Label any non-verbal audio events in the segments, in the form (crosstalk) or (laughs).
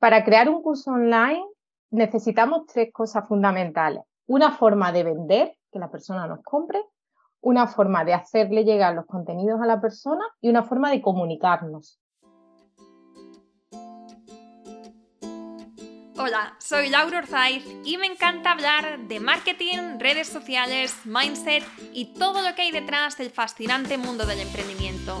Para crear un curso online necesitamos tres cosas fundamentales. Una forma de vender, que la persona nos compre, una forma de hacerle llegar los contenidos a la persona y una forma de comunicarnos. Hola, soy Laura Orzaiz y me encanta hablar de marketing, redes sociales, mindset y todo lo que hay detrás del fascinante mundo del emprendimiento.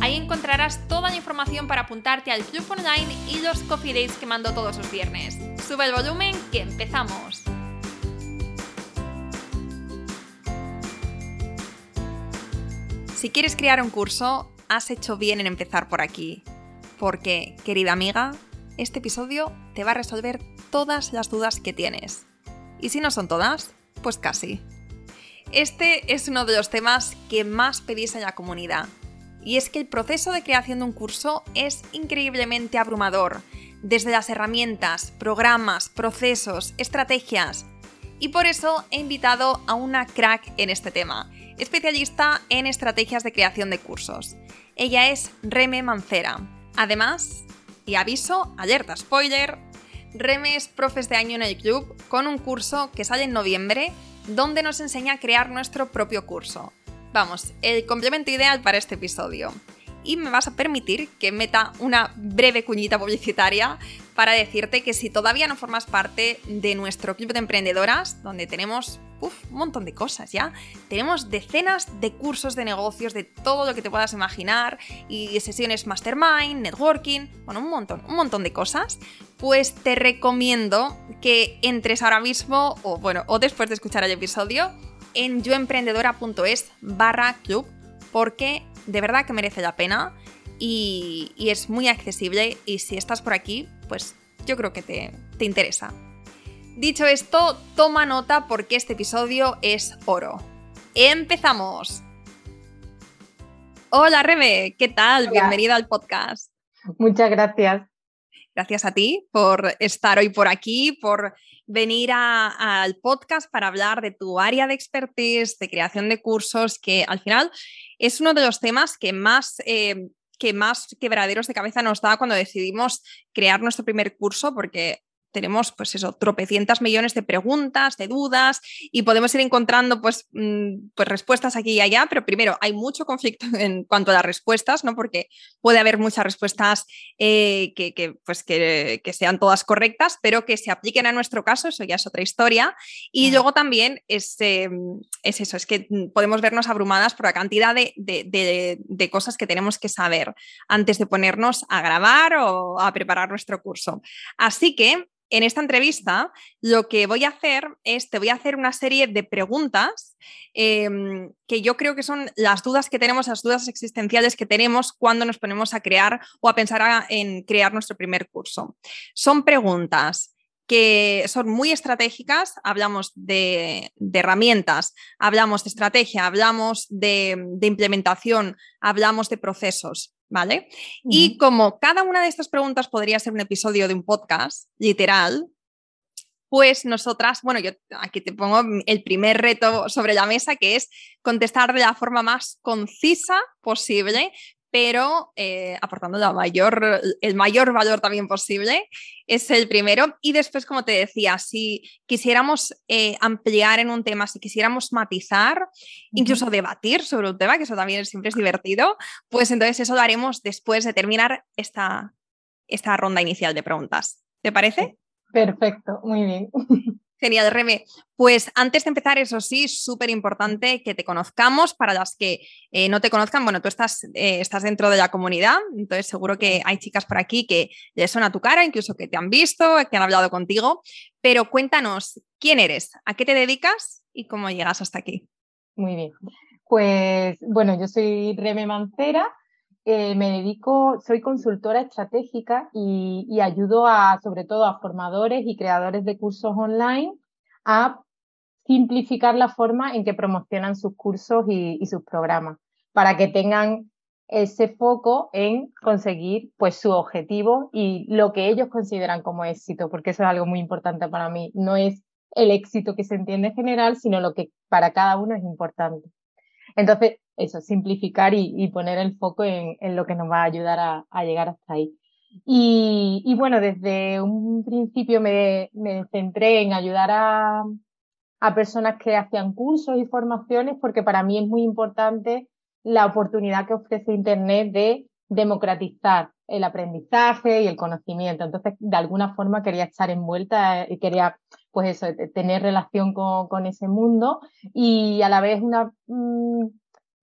Ahí encontrarás toda la información para apuntarte al club online y los coffee dates que mando todos los viernes. Sube el volumen que empezamos. Si quieres crear un curso, has hecho bien en empezar por aquí. Porque, querida amiga, este episodio te va a resolver todas las dudas que tienes. Y si no son todas, pues casi. Este es uno de los temas que más pedís en la comunidad. Y es que el proceso de creación de un curso es increíblemente abrumador, desde las herramientas, programas, procesos, estrategias. Y por eso he invitado a una crack en este tema, especialista en estrategias de creación de cursos. Ella es Reme Mancera. Además, y aviso, alerta spoiler, Reme es profes de año en el club con un curso que sale en noviembre donde nos enseña a crear nuestro propio curso. Vamos, el complemento ideal para este episodio. Y me vas a permitir que meta una breve cuñita publicitaria para decirte que si todavía no formas parte de nuestro club de emprendedoras, donde tenemos un montón de cosas ya, tenemos decenas de cursos de negocios de todo lo que te puedas imaginar y sesiones mastermind, networking, bueno, un montón, un montón de cosas, pues te recomiendo que entres ahora mismo o bueno, o después de escuchar el episodio en yoemprendedora.es barra club porque de verdad que merece la pena y, es muy accesible y si estás por aquí, pues yo creo que te, te interesa. Dicho esto, toma nota porque este episodio es oro. ¡Empezamos! Hola Rebe, ¿qué tal? Bienvenida al podcast. Muchas gracias. Gracias a ti por estar hoy por aquí, por venir al podcast para hablar de tu área de expertise, de creación de cursos, que al final es uno de los temas que más... Eh, que más quebraderos de cabeza nos da cuando decidimos crear nuestro primer curso, porque tenemos, pues eso, tropecientas millones de preguntas, de dudas y podemos ir encontrando, pues, mm, pues respuestas aquí y allá, pero primero hay mucho conflicto (laughs) en cuanto a las respuestas, ¿no? Porque puede haber muchas respuestas eh, que, pues, que, sean todas correctas, pero que se apliquen a nuestro caso, eso ya es otra historia. Y luego también es, em, es, eso, es que podemos vernos abrumadas por la cantidad de, de cosas que tenemos que saber antes de ponernos a grabar o a preparar nuestro curso. Así que en esta entrevista lo que voy a hacer es, te voy a hacer una serie de preguntas em, que yo creo que son las dudas que tenemos, las dudas existenciales que tenemos cuando nos ponemos a crear o a pensar en crear nuestro primer curso. Son preguntas que son muy estratégicas, hablamos de, herramientas, hablamos de estrategia, hablamos de implementación, hablamos de procesos. ¿Vale? Y como cada una de estas preguntas podría ser un episodio de un podcast, literal, pues nosotras, bueno, yo aquí te pongo el primer reto sobre la mesa, que es contestar de la forma más concisa posible, pero eh, aportando la mayor, el mayor valor también posible, es el primero. Y después, como te decía, si quisiéramos eh, ampliar en un tema, si quisiéramos matizar, incluso debatir sobre un tema, que eso también siempre es divertido, pues entonces eso lo haremos después de terminar esta, esta ronda inicial de preguntas. ¿Te parece? Perfecto, muy bien. (laughs) Genial, Reme. Pues antes de empezar, eso sí, súper importante que te conozcamos. Para las que eh, no te conozcan, bueno, tú estás, eh, estás dentro de la comunidad, entonces seguro que hay chicas por aquí que les suena tu cara, incluso que te han visto, que han hablado contigo. Pero cuéntanos, ¿quién eres? ¿A qué te dedicas y cómo llegas hasta aquí? Muy bien. Pues bueno, yo soy Reme Mancera, eh, me dedico, soy consultora estratégica y, ayudo a, sobre todo a formadores y creadores de cursos online a simplificar la forma en que promocionan sus cursos y, sus programas para que tengan ese foco en conseguir pues su objetivo y lo que ellos consideran como éxito, porque eso es algo muy importante para mí. No es el éxito que se entiende en general, sino lo que para cada uno es importante. Entonces, eso, simplificar y, poner el foco en, lo que nos va a ayudar a, llegar hasta ahí. Y, bueno, desde un principio me, centré en ayudar a, a personas que hacían cursos y formaciones, porque para mí es muy importante la oportunidad que ofrece Internet de democratizar el aprendizaje y el conocimiento. Entonces, de alguna forma quería estar envuelta y quería, pues eso, tener relación con, ese mundo y a la vez una, mm,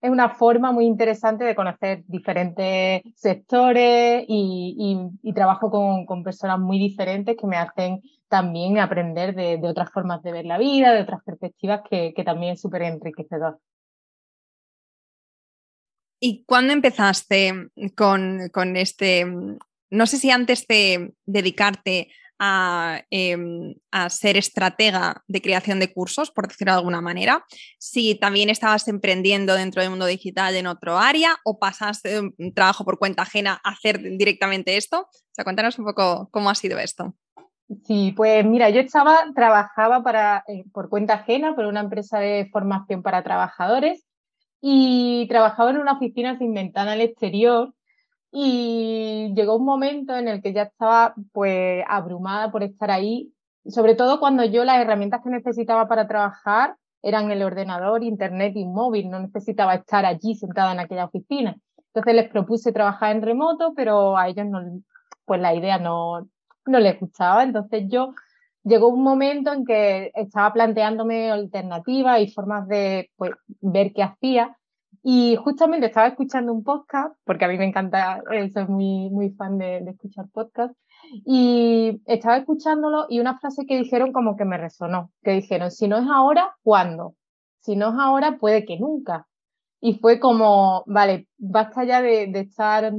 es una forma muy interesante de conocer diferentes sectores y, trabajo con, personas muy diferentes que me hacen también aprender de, otras formas de ver la vida, de otras perspectivas que, que también es súper enriquecedor. ¿Y cuándo empezaste con, este, no sé si antes de dedicarte em, a, ser estratega de creación de cursos, por decirlo de alguna manera, si también estabas emprendiendo dentro del mundo digital en otro área o pasaste un trabajo por cuenta ajena a hacer directamente esto? O sea, cuéntanos un poco cómo ha sido esto. Sí, pues mira, yo estaba, trabajaba para, eh, por cuenta ajena por una empresa de formación para trabajadores y trabajaba en una oficina sin ventana al exterior y llegó un momento en el que ya estaba pues abrumada por estar ahí, sobre todo cuando yo las herramientas que necesitaba para trabajar eran el ordenador, internet y móvil, no necesitaba estar allí sentada en aquella oficina. Entonces les propuse trabajar en remoto, pero a ellos no, pues la idea no, no les gustaba. Entonces yo llegó un momento en que estaba planteándome alternativas y formas de pues, ver qué hacía. Y justamente estaba escuchando un podcast, porque a mí me encanta, eh, soy muy, muy fan de, escuchar podcasts, y estaba escuchándolo y una frase que dijeron como que me resonó, que dijeron, si no es ahora, ¿cuándo? Si no es ahora, puede que nunca. Y fue como, vale, basta ya de, estar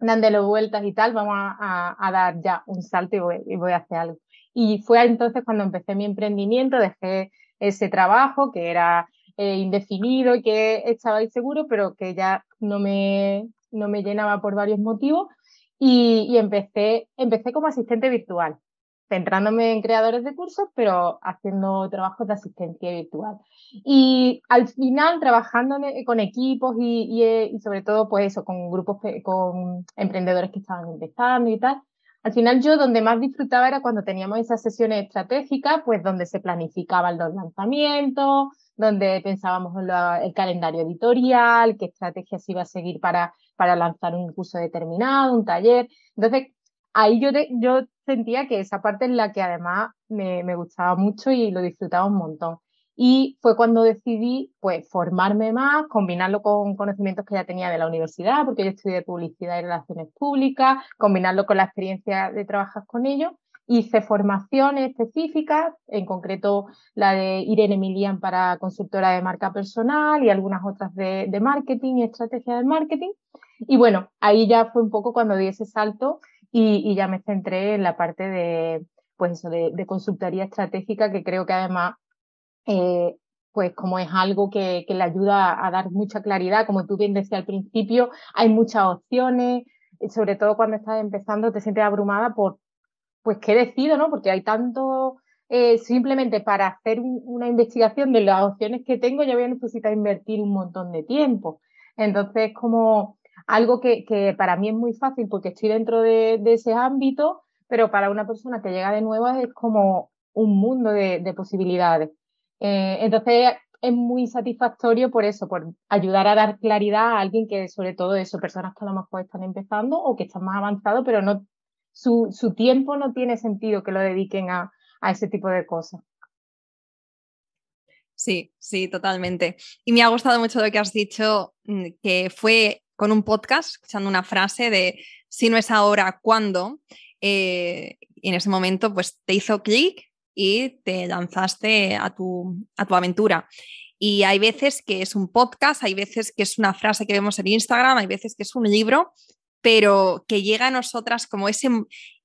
dándole vueltas y tal, vamos a, dar ya un salto y voy a hacer algo. Y fue entonces cuando empecé mi emprendimiento, dejé ese trabajo que era eh, indefinido y que estaba inseguro, pero que ya no me, no me llenaba por varios motivos. Y, y, empecé, empecé como asistente virtual, centrándome en creadores de cursos, pero haciendo trabajos de asistencia virtual. Y al final, trabajando con equipos y, y, eh, y sobre todo, pues eso, con grupos, con emprendedores que estaban empezando y tal, al final yo donde más disfrutaba era cuando teníamos esas sesiones estratégicas, pues donde se planificaban los lanzamientos, donde pensábamos en el calendario editorial, qué estrategias iba a seguir para, para lanzar un curso determinado, un taller. Entonces, ahí yo, yo sentía que esa parte es la que además me, me gustaba mucho y lo disfrutaba un montón. Y fue cuando decidí pues formarme más, combinarlo con conocimientos que ya tenía de la universidad, porque yo estudié publicidad y relaciones públicas, combinarlo con la experiencia de trabajar con ellos. Hice formaciones específicas, en concreto la de Irene Emilian para consultora de marca personal y algunas otras de, de marketing y estrategia de marketing. Y bueno, ahí ya fue un poco cuando di ese salto y, ya me centré en la parte de, pues eso, de, consultoría estratégica, que creo que además eh, pues como es algo que, le ayuda a dar mucha claridad, como tú bien decías al principio, hay muchas opciones, sobre todo cuando estás empezando te sientes abrumada por, pues, ¿qué decido, no? Porque hay tanto, eh, simplemente para hacer una investigación de las opciones que tengo, ya voy a necesitar invertir un montón de tiempo. Entonces, como algo que, que para mí es muy fácil porque estoy dentro de, ese ámbito, pero para una persona que llega de nuevo es como un mundo de, de posibilidades. Eh, entonces es muy satisfactorio por eso, por ayudar a dar claridad a alguien que sobre todo eso, personas que a lo mejor están empezando o que están más avanzados, pero no su, su tiempo no tiene sentido que lo dediquen a, a ese tipo de cosas. Sí, sí, totalmente. Y me ha gustado mucho lo que has dicho, mm, que fue con un podcast, escuchando una frase de si no es ahora, ¿cuándo? Eh, en ese momento, pues te hizo clic y te lanzaste a tu, a tu aventura. Y hay veces que es un podcast, hay veces que es una frase que vemos en Instagram, hay veces que es un libro, pero que llega a nosotras como ese,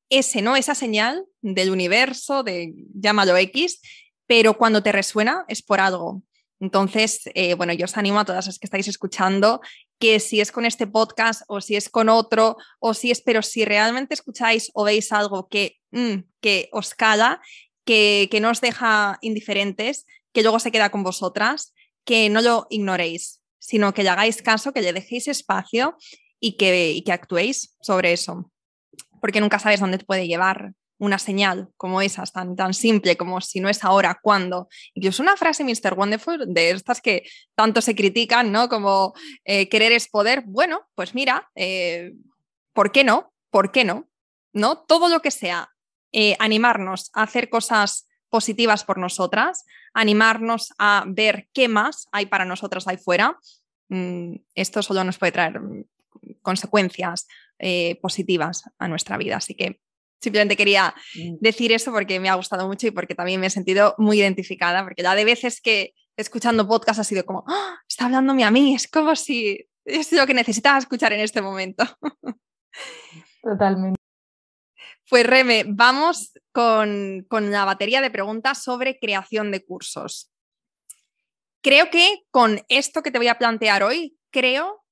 ese ¿no? Esa señal del universo, de llámalo X, pero cuando te resuena es por algo. Entonces, eh, bueno, yo os animo a todas las que estáis escuchando que si es con este podcast o si es con otro o si es, pero si realmente escucháis o veis algo que, mm, que os cala, que, que no os deja indiferentes, que luego se queda con vosotras, que no lo ignoréis, sino que le hagáis caso, que le dejéis espacio y que, y que actuéis sobre eso, porque nunca sabes dónde te puede llevar una señal como esa, tan, tan simple como si no es ahora, ¿cuándo? Incluso una frase Mr. Wonderful de estas que tanto se critican, ¿no? Como eh, querer es poder. Bueno, pues mira, eh, ¿por qué no? ¿Por qué no? ¿No? Todo lo que sea eh, animarnos a hacer cosas positivas por nosotras, animarnos a ver qué más hay para nosotras ahí fuera, mm, esto solo nos puede traer consecuencias positivas a nuestra vida. Así que Simplemente quería mm. decir eso porque me ha gustado mucho y porque también me he sentido muy identificada, porque ya de veces que escuchando podcast ha sido como, ¡Ah! está hablándome a mí, es como si es lo que necesitaba escuchar en este momento. (laughs) Totalmente. Pues Reme, vamos con, con la batería de preguntas sobre creación de cursos. Creo que con esto que te voy a plantear hoy, creo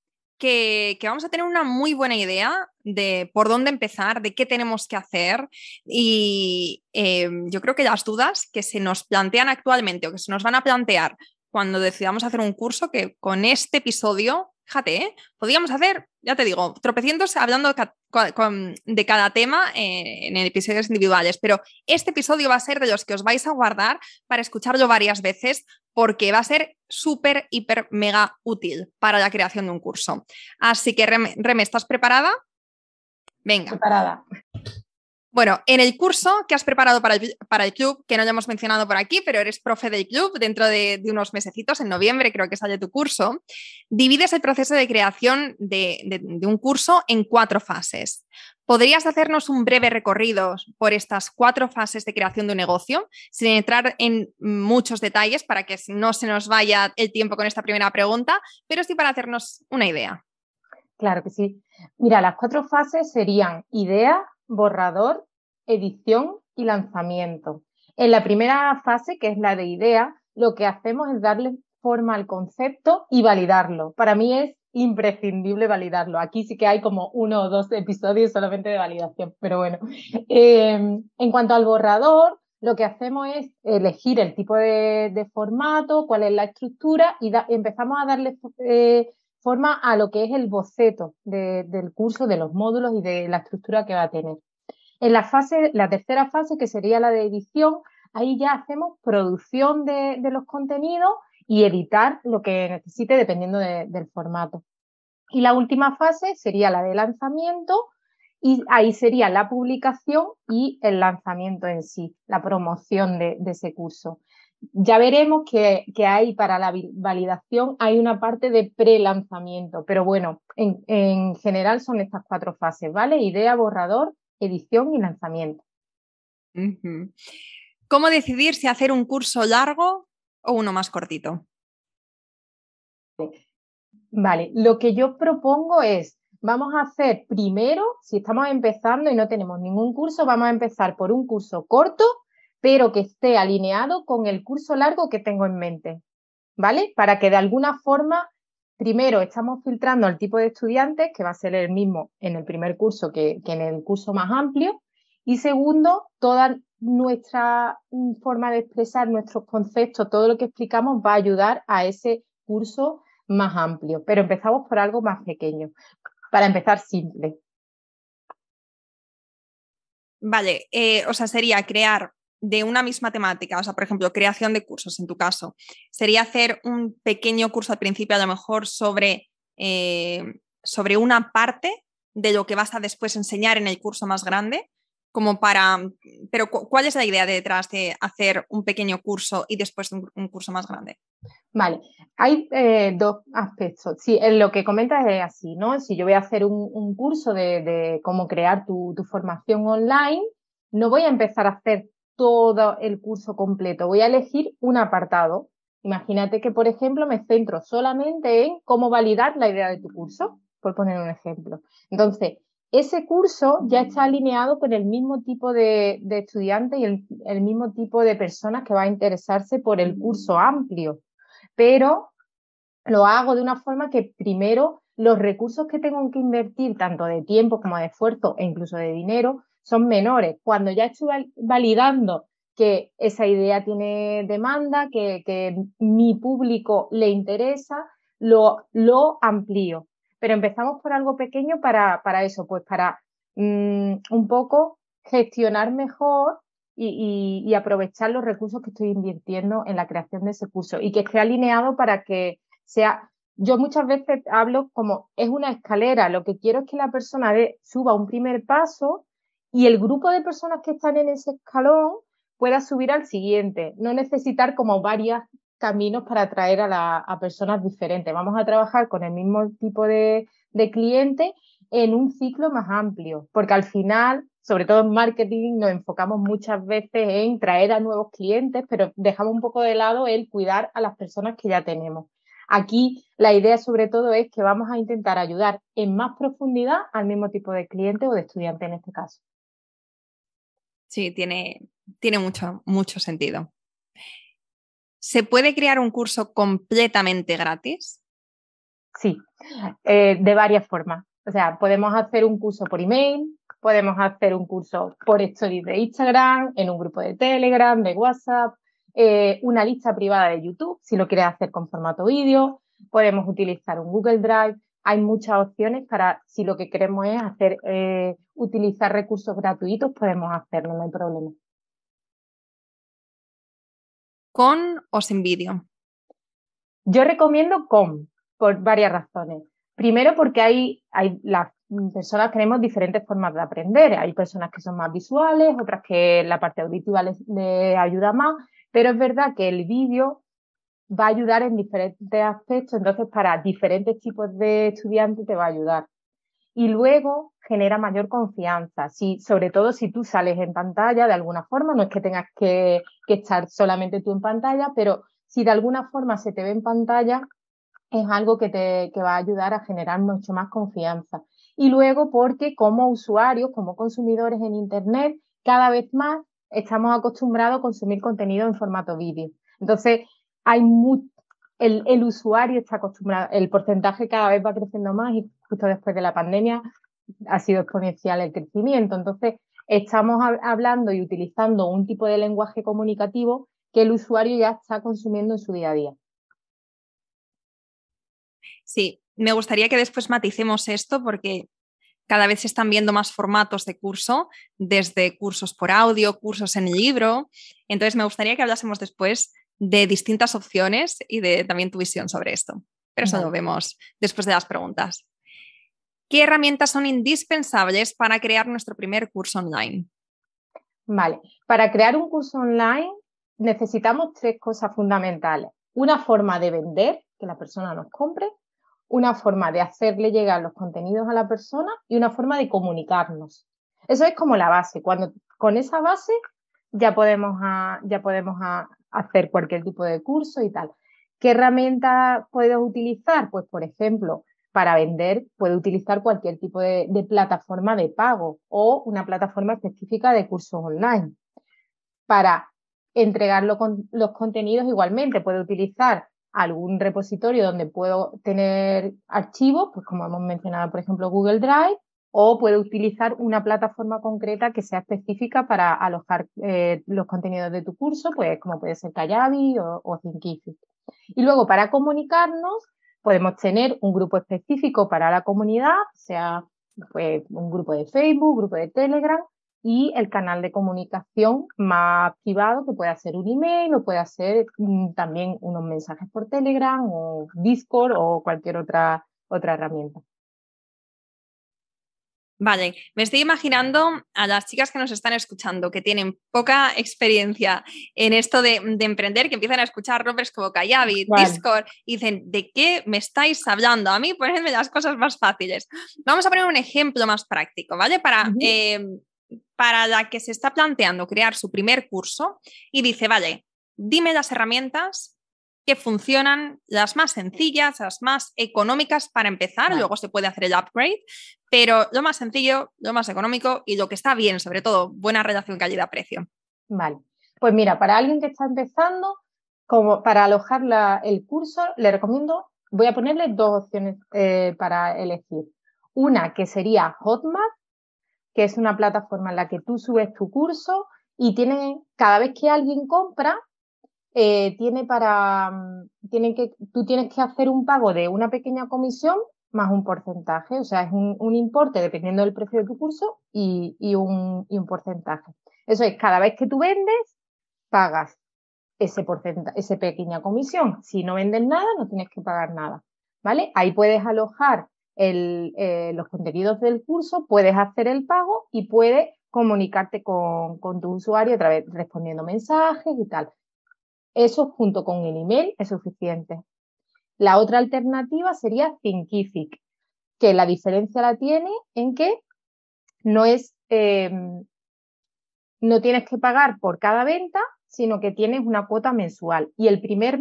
que, vamos a tener una muy buena idea de por dónde empezar, de qué tenemos que hacer y eh, yo creo que las dudas que se nos plantean actualmente o que se nos van a plantear cuando decidamos hacer un curso, que con este episodio fíjate, ¿eh? podríamos hacer, ya te digo, tropecientos hablando de, cada tema eh, en episodios individuales, pero este episodio va a ser de los que os vais a guardar para escucharlo varias veces porque va a ser súper, hiper, mega útil para la creación de un curso. Así que, Reme, ¿estás preparada? Venga. Preparada. Bueno, en el curso que has preparado para el, club, que no lo hemos mencionado por aquí, pero eres profe del club dentro de, unos mesecitos, en noviembre creo que sale tu curso, divides el proceso de creación de, un curso en cuatro fases. ¿Podrías hacernos un breve recorrido por estas cuatro fases de creación de un negocio, sin entrar en muchos detalles para que no se nos vaya el tiempo con esta primera pregunta, pero sí para hacernos una idea? Claro que sí. Mira, las cuatro fases serían idea, borrador, edición y lanzamiento. En la primera fase, que es la de idea, lo que hacemos es darle forma al concepto y validarlo. Para mí es imprescindible validarlo. Aquí sí que hay como uno o dos episodios solamente de validación, pero bueno. (laughs) Eh, en cuanto al borrador, lo que hacemos es elegir el tipo de, formato, cuál es la estructura y empezamos a darle eh, forma a lo que es el boceto del curso, de los módulos y de la estructura que va a tener. En la fase, la tercera fase, que sería la de edición, ahí ya hacemos producción de, los contenidos y editar lo que necesite dependiendo del formato. Y la última fase sería la de lanzamiento y ahí sería la publicación y el lanzamiento en sí, la promoción de ese curso ya veremos que, hay para la validación, hay una parte de pre-lanzamiento, pero bueno, en, general son estas cuatro fases, ¿vale? Idea, borrador, edición y lanzamiento. ¿Cómo decidir si hacer un curso largo o uno más cortito? Vale, lo que yo propongo es, vamos a hacer primero, si estamos empezando y no tenemos ningún curso, vamos a empezar por un curso corto pero que esté alineado con el curso largo que tengo en mente, ¿vale? Para que de alguna forma, primero estamos filtrando el tipo de estudiantes, que va a ser el mismo en el primer curso que, en el curso más amplio, y segundo, toda nuestra mm, forma de expresar nuestros conceptos, todo lo que explicamos va a ayudar a ese curso más amplio, pero empezamos por algo más pequeño, para empezar simple. Vale, eh, o sea, sería crear de una misma temática, o sea, por ejemplo, creación de cursos en tu caso, sería hacer un pequeño curso al principio a lo mejor sobre, eh, sobre una parte de lo que vas a después enseñar en el curso más grande, como para, pero ¿cuál es la idea detrás de hacer un pequeño curso y después un, curso más grande? Vale, hay eh, dos aspectos. Sí, en lo que comentas es así, ¿no? Si yo voy a hacer un, curso de, cómo crear tu, tu formación online, no voy a empezar a hacer todo el curso completo. Voy a elegir un apartado Imagínate que, por ejemplo, me centro solamente en cómo validar la idea de tu curso, por poner un ejemplo. Entonces, ese curso ya está alineado con el mismo tipo de, estudiantes y el, mismo tipo de personas que va a interesarse por el curso amplio, pero lo hago de una forma que primero los recursos que tengo que invertir, tanto de tiempo como de esfuerzo e incluso de dinero, son menores. Cuando ya estoy validando que esa idea tiene demanda, que, mi público le interesa, lo, lo amplío pero empezamos por algo pequeño para, para eso, pues para mm, un poco gestionar mejor y, aprovechar los recursos que estoy invirtiendo en la creación de ese curso y que esté alineado para que sea, yo muchas veces hablo como es una escalera, lo que quiero es que la persona suba un primer paso y el grupo de personas que están en ese escalón pueda subir al siguiente, no necesitar como varias caminos para atraer a, personas diferentes. Vamos a trabajar con el mismo tipo de, de cliente en un ciclo más amplio, porque al final, sobre todo en marketing, nos enfocamos muchas veces en traer a nuevos clientes, pero dejamos un poco de lado el cuidar a las personas que ya tenemos. Aquí la idea sobre todo es que vamos a intentar ayudar en más profundidad al mismo tipo de cliente o de estudiante en este caso. Sí, tiene, tiene mucho, mucho sentido. ¿Se puede crear un curso completamente gratis? Sí, eh, de varias formas. O sea, podemos hacer un curso por email, podemos hacer un curso por stories de Instagram, en un grupo de Telegram, de WhatsApp, eh, una lista privada de YouTube, si lo quieres hacer con formato vídeo, podemos utilizar un Google Drive. Hay muchas opciones para, si lo que queremos es hacer, eh, utilizar recursos gratuitos, podemos hacerlo, no hay problema con o sin vídeo? Yo recomiendo con, por varias razones. Primero porque hay, hay las personas tenemos diferentes formas de aprender. Hay personas que son más visuales, otras que la parte auditiva les, ayuda más, pero es verdad que el vídeo va a ayudar en diferentes aspectos, entonces para diferentes tipos de estudiantes te va a ayudar y luego genera mayor confianza. Si, sobre todo si tú sales en pantalla de alguna forma, no es que tengas que, estar solamente tú en pantalla, pero si de alguna forma se te ve en pantalla, es algo que te va a ayudar a generar mucho más confianza. Y luego porque como usuarios, como consumidores en Internet, cada vez más estamos acostumbrados a consumir contenido en formato vídeo. Entonces, hay mucho el, usuario está acostumbrado, el porcentaje cada vez va creciendo más y justo después de la pandemia ha sido exponencial el crecimiento. Entonces, estamos hablando y utilizando un tipo de lenguaje comunicativo que el usuario ya está consumiendo en su día a día. Sí, me gustaría que después maticemos esto porque cada vez se están viendo más formatos de curso, desde cursos por audio, cursos en libro. Entonces, me gustaría que hablásemos después de distintas opciones y de también tu visión sobre esto. Pero eso lo vemos después de las preguntas. ¿Qué herramientas son indispensables para crear nuestro primer curso online? Vale, para crear un curso online necesitamos tres cosas fundamentales. Una forma de vender, que la persona nos compre, una forma de hacerle llegar los contenidos a la persona y una forma de comunicarnos. Eso es como la base. Cuando con esa base ya podemos, ya podemos hacer cualquier tipo de curso y tal. ¿Qué herramienta puedes utilizar? Pues, por ejemplo, para vender puede utilizar cualquier tipo de, plataforma de pago o una plataforma específica de cursos online. Para entregar los contenidos igualmente puede utilizar algún repositorio donde puedo tener archivos, pues como hemos mencionado, por ejemplo, Google Drive, o puede utilizar una plataforma concreta que sea específica para alojar eh, los contenidos de tu curso, pues como puede ser Kajabi o, o Thinkific. Y luego para comunicarnos podemos tener un grupo específico para la comunidad, sea pues, un grupo de Facebook, grupo de Telegram y el canal de comunicación más privado que puede ser un email o puede ser mm, también unos mensajes por Telegram o Discord o cualquier otra, otra herramienta. Vale, me estoy imaginando a las chicas que nos están escuchando, que tienen poca experiencia en esto de, emprender, que empiezan a escuchar nombres como Kayabi, Discord, y dicen, ¿de qué me estáis hablando? A mí ponedme las cosas más fáciles. Vamos a poner un ejemplo más práctico, ¿vale? Para, eh, para la que se está planteando crear su primer curso y dice, vale, dime las herramientas que funcionan las más sencillas, las más económicas para empezar, luego se puede hacer el upgrade, pero lo más sencillo, lo más económico y lo que está bien, sobre todo, buena relación calidad-precio. Vale, pues mira, para alguien que está empezando, como para alojar el curso, le recomiendo, voy a ponerle dos opciones eh, para elegir. Una que sería Hotmart, que es una plataforma en la que tú subes tu curso y tiene, cada vez que alguien compra, eh, tiene para, mm, tiene que, tú tienes que hacer un pago de una pequeña comisión más un porcentaje, o sea, es un, importe dependiendo del precio de tu curso y, un, y un porcentaje. Eso es, cada vez que tú vendes, pagas ese porcentaje, esa pequeña comisión. Si no vendes nada, no tienes que pagar nada, ¿vale? Ahí puedes alojar el, eh, los contenidos del curso, puedes hacer el pago y puedes comunicarte con, con tu usuario a través respondiendo mensajes y tal. Eso junto con el email es suficiente. La otra alternativa sería Thinkific, que la diferencia la tiene en que no es, em, no tienes que pagar por cada venta, sino que tienes una cuota mensual. Y el primer,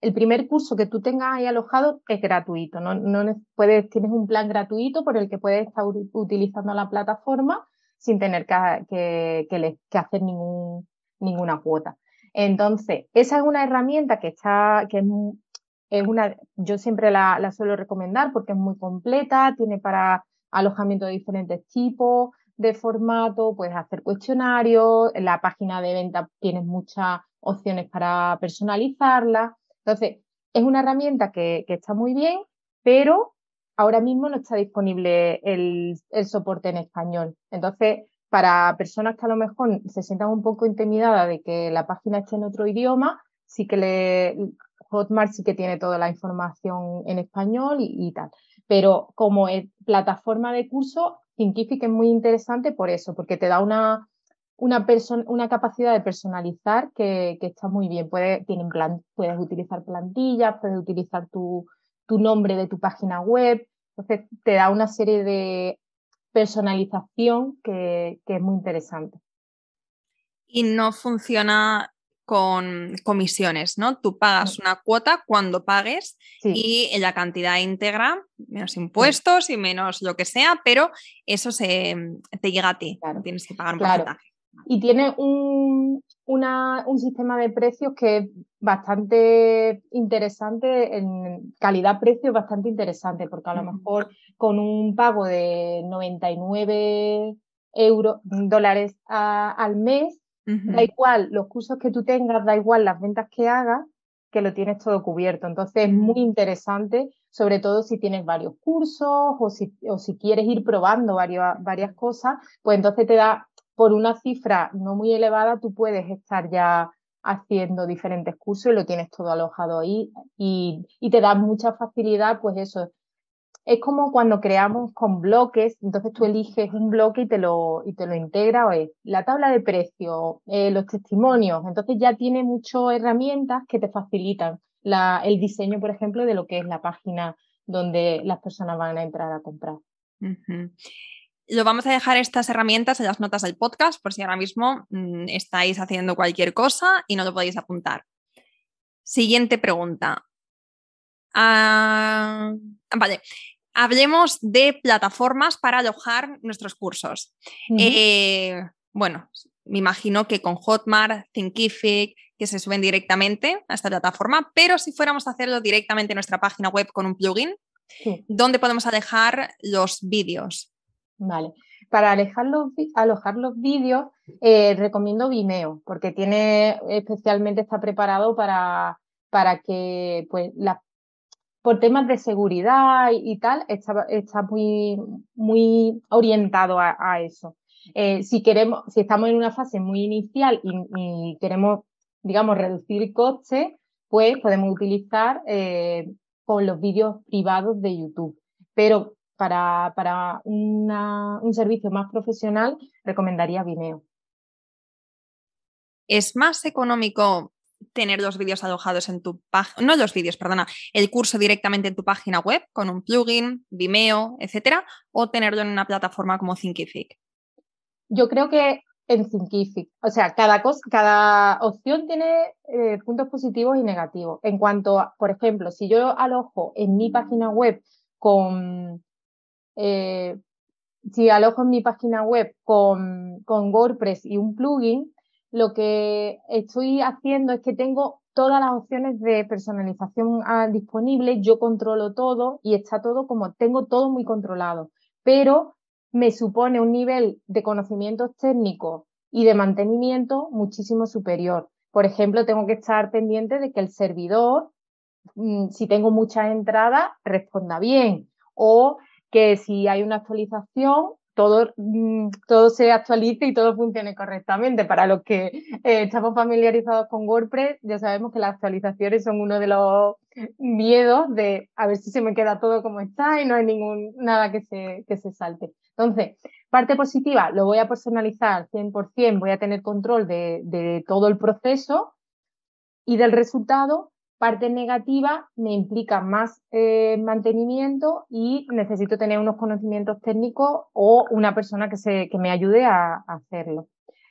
el primer curso que tú tengas ahí alojado es gratuito. No, no puedes, tienes un plan gratuito por el que puedes estar utilizando la plataforma sin tener que, hacer ninguna cuota. Entonces, esa es una herramienta que está, que es, una, yo siempre la, suelo recomendar porque es muy completa, tiene para alojamiento de diferentes tipos de formato, puedes hacer cuestionarios, la página de venta tienes muchas opciones para personalizarla. Entonces, es una herramienta que, que está muy bien, pero ahora mismo no está disponible el, el soporte en español. Entonces, para personas que a lo mejor se sientan un poco intimidadas de que la página esté en otro idioma, sí que le, Hotmart sí que tiene toda la información en español y, tal. Pero como plataforma de curso, Thinkific es muy interesante por eso, porque te da una, una, una capacidad de personalizar que, está muy bien. Puedes, plan, puedes utilizar plantillas, puedes utilizar tu, tu nombre de tu página web. Entonces, te da una serie de personalización que, es muy interesante. Y no funciona con comisiones, ¿no? Tú pagas una cuota cuando pagues y la cantidad íntegra, menos impuestos y menos lo que sea, pero eso se, te llega a ti, tienes que pagar un porcentaje. Y tiene un, un sistema de precios que es bastante interesante, en calidad-precio bastante interesante, porque a lo mejor con un pago de 99 euros, dólares al mes, da igual los cursos que tú tengas, da igual las ventas que hagas, que lo tienes todo cubierto. Entonces es muy interesante, sobre todo si tienes varios cursos o si, o si quieres ir probando varias, varias cosas, pues entonces te da por una cifra no muy elevada, tú puedes estar ya haciendo diferentes cursos y lo tienes todo alojado ahí y, te da mucha facilidad, pues eso. Es como cuando creamos con bloques, entonces tú eliges un bloque y te lo, y te lo integra, o es la tabla de precios, eh, los testimonios, entonces ya tiene muchas herramientas que te facilitan la, el diseño, por ejemplo, de lo que es la página donde las personas van a entrar a comprar. Lo vamos a dejar estas herramientas en las notas del podcast por si ahora mismo mm, estáis haciendo cualquier cosa y no lo podéis apuntar. Siguiente pregunta. Ah, vale, hablemos de plataformas para alojar nuestros cursos. Eh, bueno, me imagino que con Hotmart, Thinkific, que se suben directamente a esta plataforma, pero si fuéramos a hacerlo directamente en nuestra página web con un plugin, ¿dónde podemos alojar los vídeos? Vale. Para alojar los vídeos, eh, recomiendo Vimeo, porque tiene, especialmente está preparado para, para que, pues, por temas de seguridad y, tal, está, está, muy, muy orientado a, eso. Eh, si queremos, si estamos en una fase muy inicial y, queremos, digamos, reducir costes, pues podemos utilizar eh, con los vídeos privados de YouTube. Pero para, un servicio más profesional, recomendaría Vimeo. ¿Es más económico tener los vídeos alojados en tu página, no los vídeos, perdona, el curso directamente en tu página web con un plugin, Vimeo, etcétera, o tenerlo en una plataforma como Thinkific? Yo creo que en Thinkific. O sea, cada, cosa, cada opción tiene eh, puntos positivos y negativos. En cuanto a, por ejemplo, si yo alojo en mi página web con, eh, si alojo en mi página web con, con WordPress y un plugin, lo que estoy haciendo es que tengo todas las opciones de personalización ah, disponibles, yo controlo todo y está todo como tengo todo muy controlado, pero me supone un nivel de conocimientos técnicos y de mantenimiento muchísimo superior. Por ejemplo, tengo que estar pendiente de que el servidor, mm, si tengo muchas entradas, responda bien o que si hay una actualización, todo, mm, todo se actualice y todo funcione correctamente. Para los que eh, estamos familiarizados con WordPress, ya sabemos que las actualizaciones son uno de los miedos de a ver si se me queda todo como está y no hay ningún nada que se, que se salte. Entonces, parte positiva, lo voy a personalizar 100%, voy a tener control de, de todo el proceso y del resultado parte negativa me implica más eh, mantenimiento y necesito tener unos conocimientos técnicos o una persona que, se, que me ayude a, hacerlo.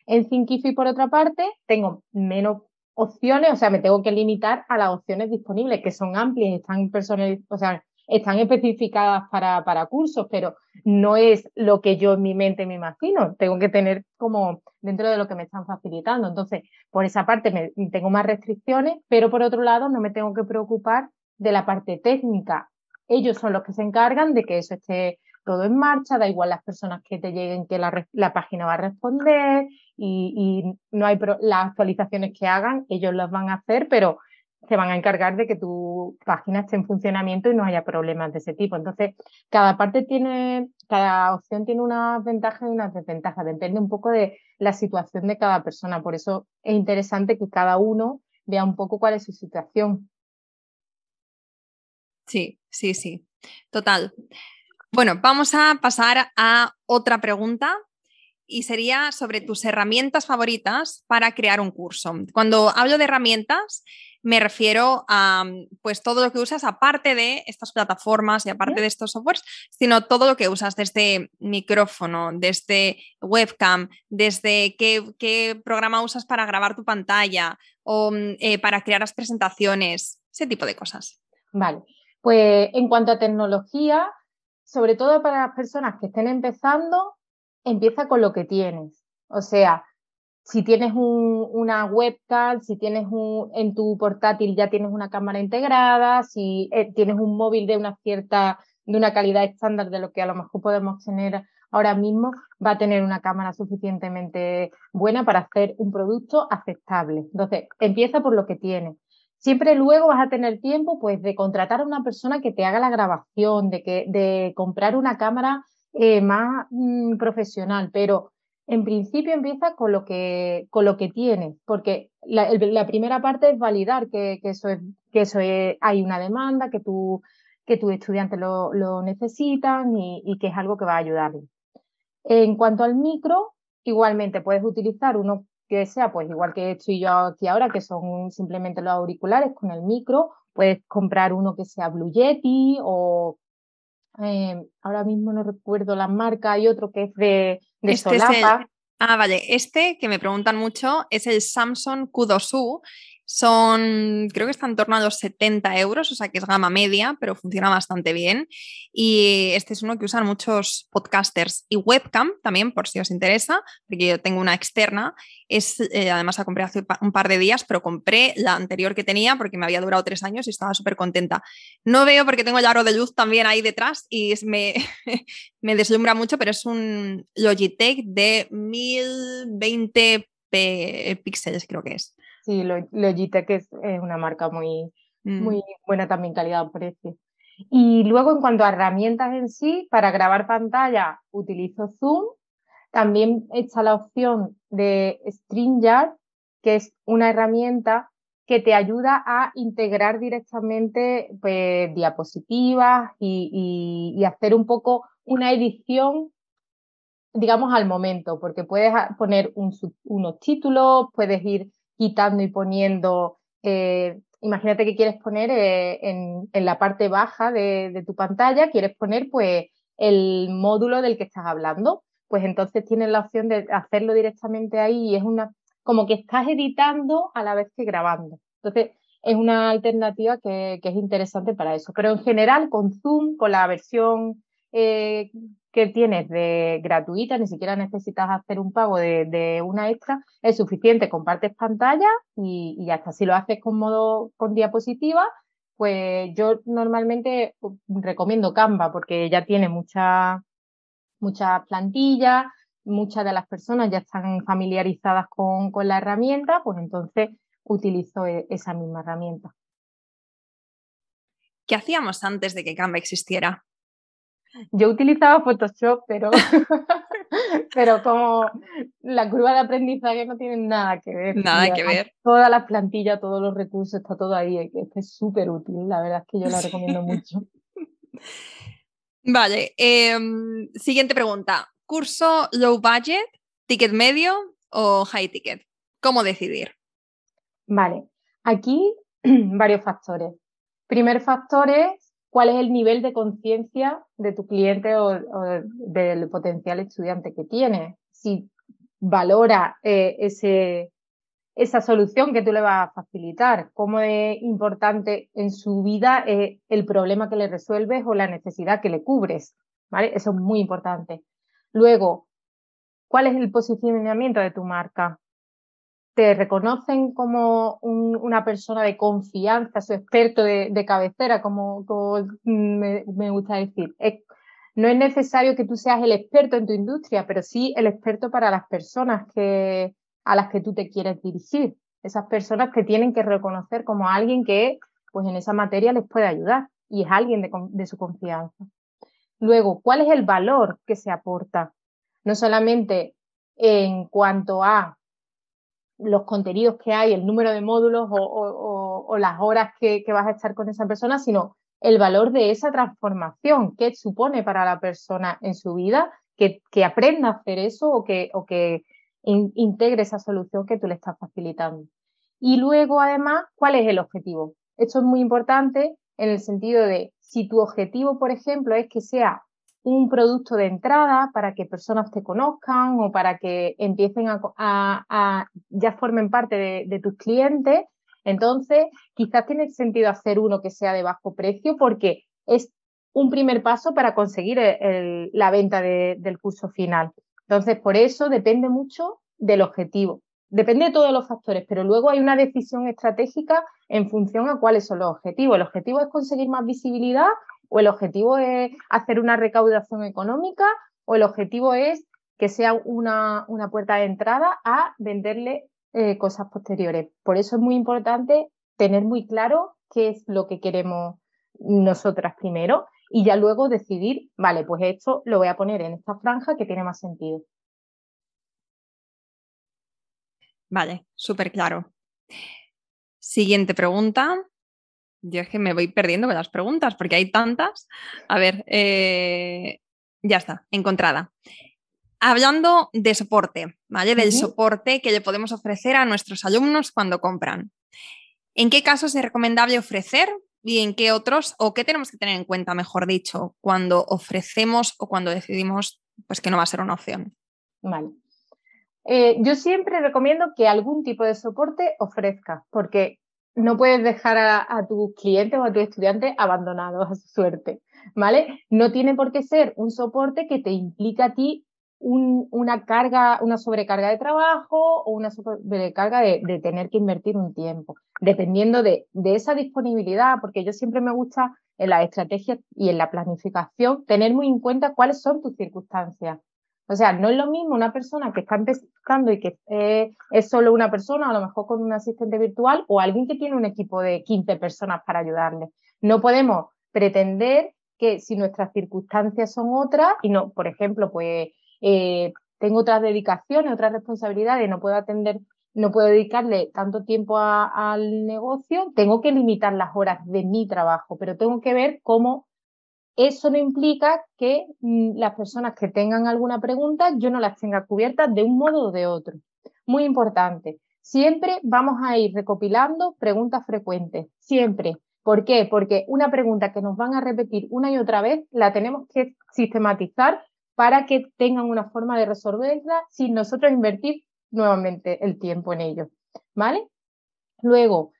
En Thinkific, por otra parte, tengo menos opciones, o sea, me tengo que limitar a las opciones disponibles, que son amplias, están personalizadas, o sea, están especificadas para, para cursos, pero no es lo que yo en mi mente me imagino. Tengo que tener como dentro de lo que me están facilitando. Entonces, por esa parte me, tengo más restricciones, pero por otro lado no me tengo que preocupar de la parte técnica. Ellos son los que se encargan de que eso esté todo en marcha, da igual las personas que te lleguen que la, la página va a responder y, y no hay las actualizaciones que hagan, ellos las van a hacer, pero se van a encargar de que tu página esté en funcionamiento y no haya problemas de ese tipo. Entonces, cada parte tiene, cada opción tiene unas ventajas y unas desventajas. Depende un poco de la situación de cada persona. Por eso es interesante que cada uno vea un poco cuál es su situación. Sí, sí, sí. Total. Bueno, vamos a pasar a otra pregunta y sería sobre tus herramientas favoritas para crear un curso. Cuando hablo de herramientas, me refiero a pues todo lo que usas aparte de estas plataformas y aparte de estos softwares, sino todo lo que usas desde micrófono, desde webcam, desde qué, programa usas para grabar tu pantalla o mm, eh, para crear las presentaciones, ese tipo de cosas. Vale, pues en cuanto a tecnología, sobre todo para las personas que estén empezando, empieza con lo que tienes. O sea, si tienes un, una webcam, si tienes un, en tu portátil ya tienes una cámara integrada, si eh, tienes un móvil de una cierta, de una calidad estándar de lo que a lo mejor podemos tener ahora mismo, va a tener una cámara suficientemente buena para hacer un producto aceptable. Entonces, empieza por lo que tienes. Siempre luego vas a tener tiempo, pues, de contratar a una persona que te haga la grabación, de que, de comprar una cámara eh, más mm, profesional, pero en principio empieza con lo que, con lo que tienes, porque la, primera parte es validar que, eso, es, que eso hay una demanda, que, tú, que tus estudiantes lo, lo necesitan y, y, que es algo que va a ayudarles. En cuanto al micro, igualmente puedes utilizar uno que sea, pues igual que estoy yo aquí ahora, que son simplemente los auriculares con el micro, puedes comprar uno que sea Blue Yeti o eh, ahora mismo no recuerdo la marca, hay otro que es de, de este solapa. ah, vale, este que me preguntan mucho es el Samsung Q2U son, creo que está en torno a los 70 euros, o sea que es gama media, pero funciona bastante bien. Y este es uno que usan muchos podcasters y webcam también, por si os interesa, porque yo tengo una externa. Es, eh, además la compré hace un par de días, pero compré la anterior que tenía porque me había durado tres años y estaba súper contenta. No veo porque tengo el aro de luz también ahí detrás y me, (laughs) me deslumbra mucho, pero es un Logitech de 1020 píxeles, creo que es. Sí, Logitech es, es una marca muy, mm. muy buena también calidad-precio. Y luego en cuanto a herramientas en sí, para grabar pantalla utilizo Zoom. También está la opción de StreamYard, que es una herramienta que te ayuda a integrar directamente pues, diapositivas y, y, hacer un poco una edición, digamos, al momento, porque puedes poner unos títulos, puedes ir quitando y poniendo, eh, imagínate que quieres poner eh, en, la parte baja de, de, tu pantalla, quieres poner pues el módulo del que estás hablando, pues entonces tienes la opción de hacerlo directamente ahí y es una, como que estás editando a la vez que grabando. Entonces, es una alternativa que, es interesante para eso. Pero en general, con Zoom, con la versión eh, que tienes de gratuita, ni siquiera necesitas hacer un pago de, una extra, es suficiente, compartes pantalla y, y hasta si lo haces con modo con diapositiva, pues yo normalmente uh, recomiendo Canva porque ya tiene muchas mucha plantillas, muchas de las personas ya están familiarizadas con, con la herramienta, pues entonces utilizo e, esa misma herramienta. ¿Qué hacíamos antes de que Canva existiera? Yo utilizaba Photoshop, pero, (laughs) pero como la curva de aprendizaje no tiene nada que ver. Nada que ver. Todas las plantillas, todos los recursos, está todo ahí. Es súper útil. La verdad es que yo la recomiendo mucho. Vale. Em, siguiente pregunta. ¿Curso low budget, ticket medio o high ticket? ¿Cómo decidir? Vale. Aquí (clears throat) varios factores. Primer factor es cuál es el nivel de conciencia de tu cliente o, del potencial estudiante que tiene. Si valora eh, ese, esa solución que tú le vas a facilitar, cómo es importante en su vida el problema que le resuelves o la necesidad que le cubres. ¿vale? Eso es muy importante. Luego, ¿cuál es el posicionamiento de tu marca? Te reconocen como una persona de confianza, su experto de, cabecera, como, me, gusta decir. no es necesario que tú seas el experto en tu industria, pero sí el experto para las personas que, a las que tú te quieres dirigir. Esas personas te tienen que reconocer como alguien que pues en esa materia les puede ayudar y es alguien de su confianza. Luego, ¿cuál es el valor que se aporta? No solamente en cuanto a los contenidos que hay, el número de módulos o, las horas que, vas a estar con esa persona, sino el valor de esa transformación que supone para la persona en su vida, que, aprenda a hacer eso o que, integre esa solución que tú le estás facilitando. Y luego, además, ¿cuál es el objetivo? Esto es muy importante en el sentido de si tu objetivo, por ejemplo, es que sea un producto de entrada para que personas te conozcan o para que empiecen a, ya formen parte de, tus clientes. Entonces, quizás tiene sentido hacer uno que sea de bajo precio porque es un primer paso para conseguir la venta del curso final. Entonces, por eso depende mucho del objetivo. Depende de todos los factores, pero luego hay una decisión estratégica en función a cuáles son los objetivos. El objetivo es conseguir más visibilidad o el objetivo es hacer una recaudación económica o el objetivo es que sea una, una puerta de entrada a venderle eh, cosas posteriores. Por eso es muy importante tener muy claro qué es lo que queremos nosotras primero y ya luego decidir, vale, pues esto lo voy a poner en esta franja que tiene más sentido. Vale, súper claro. Siguiente pregunta. Yo es que me voy perdiendo con las preguntas porque hay tantas. A ver, eh, ya está, encontrada. Hablando de soporte, ¿vale? Del soporte que le podemos ofrecer a nuestros alumnos cuando compran. ¿En qué casos es recomendable ofrecer y en qué otros, o qué tenemos que tener en cuenta, mejor dicho, cuando ofrecemos o cuando decidimos pues, que no va a ser una opción? Vale. Eh, yo siempre recomiendo que algún tipo de soporte ofrezca, porque no puedes dejar a, tus clientes o a tus estudiantes abandonados (laughs) a su suerte, ¿vale? No tiene por qué ser un soporte que te implica a ti una carga, una sobrecarga de trabajo o una sobrecarga de, tener que invertir un tiempo, dependiendo de, de, esa disponibilidad, porque yo siempre me gusta en la estrategia y en la planificación tener muy en cuenta cuáles son tus circunstancias. O sea, no es lo mismo una persona que está empezando y que es solo una persona, a lo mejor con un asistente virtual, o alguien que tiene un equipo de 15 personas para ayudarle. No podemos pretender que si nuestras circunstancias son otras y no, por ejemplo, pues eh, tengo otras dedicaciones, otras responsabilidades, no puedo atender, no puedo dedicarle tanto tiempo al negocio, tengo que limitar las horas de mi trabajo, pero tengo que ver cómo eso no implica que mm, las personas que tengan alguna pregunta yo no las tenga cubiertas de un modo o de otro. Muy importante. Siempre vamos a ir recopilando preguntas frecuentes. Siempre. ¿Por qué? Porque una pregunta que nos van a repetir una y otra vez la tenemos que sistematizar para que tengan una forma de resolverla sin nosotros invertir nuevamente el tiempo en ello. ¿Vale? Luego,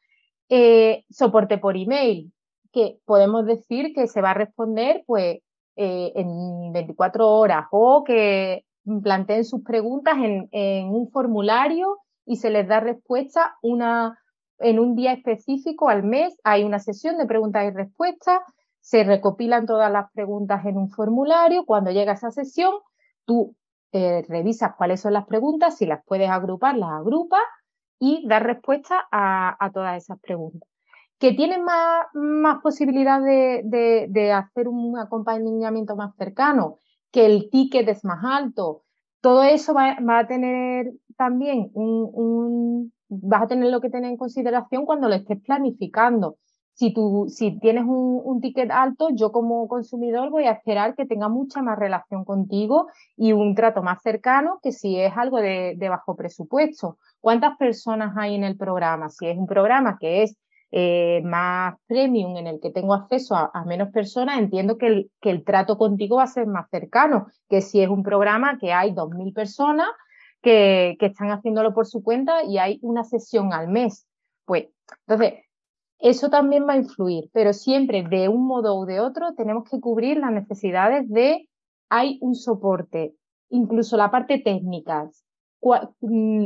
eh, soporte por email, que podemos decir que se va a responder pues eh, en 24 horas o que planteen sus preguntas en, un formulario y se les da respuesta una, en un día específico al mes. Hay una sesión de preguntas y respuestas, se recopilan todas las preguntas en un formulario. Cuando llega esa sesión, tú eh, revisas cuáles son las preguntas, si las puedes agrupar, las agrupas y dar respuesta a todas esas preguntas que tienen más, más posibilidad de, de, hacer un acompañamiento más cercano, que el ticket es más alto. Todo eso va, a tener también un, vas a tener lo que tener en consideración cuando lo estés planificando. Si, tú, si tienes un, ticket alto, yo como consumidor voy a esperar que tenga mucha más relación contigo y un trato más cercano que si es algo de bajo presupuesto. ¿Cuántas personas hay en el programa? Si es un programa que es eh, más premium en el que tengo acceso a, menos personas, entiendo que el, que el, trato contigo va a ser más cercano que si es un programa que hay 2.000 personas que, que están haciéndolo por su cuenta y hay una sesión al mes. Pues, entonces, eso también va a influir, pero siempre de un modo u de otro tenemos que cubrir las necesidades de, hay un soporte, incluso la parte técnica. Mm,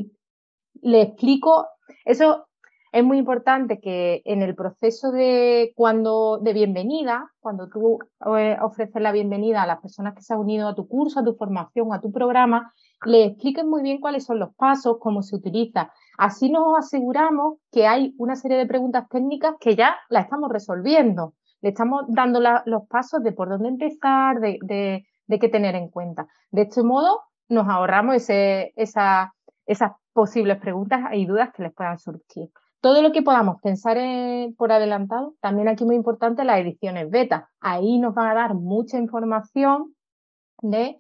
le explico, eso es muy importante que en el proceso de cuando de bienvenida, cuando tú eh, ofreces la bienvenida a las personas que se han unido a tu curso, a tu formación, a tu programa, le expliques muy bien cuáles son los pasos, cómo se utiliza. Así nos aseguramos que hay una serie de preguntas técnicas que ya la estamos resolviendo. Le estamos dando los pasos de por dónde empezar, de, qué tener en cuenta. De este modo, nos ahorramos esas posibles preguntas y dudas que les puedan surgir todo lo que podamos pensar por adelantado, también aquí muy importante las ediciones beta. Ahí nos van a dar mucha información de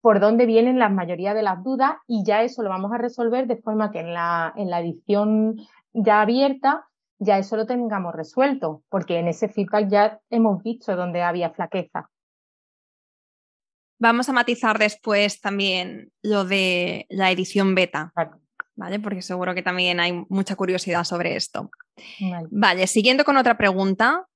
por dónde vienen la mayoría de las dudas y ya eso lo vamos a resolver de forma que en la, en la edición ya abierta ya eso lo tengamos resuelto, porque en ese feedback ya hemos visto dónde había flaqueza. Vamos a matizar después también lo de la edición beta. ¿Vale? Porque seguro que también hay mucha curiosidad sobre esto. Vale. siguiendo con otra pregunta.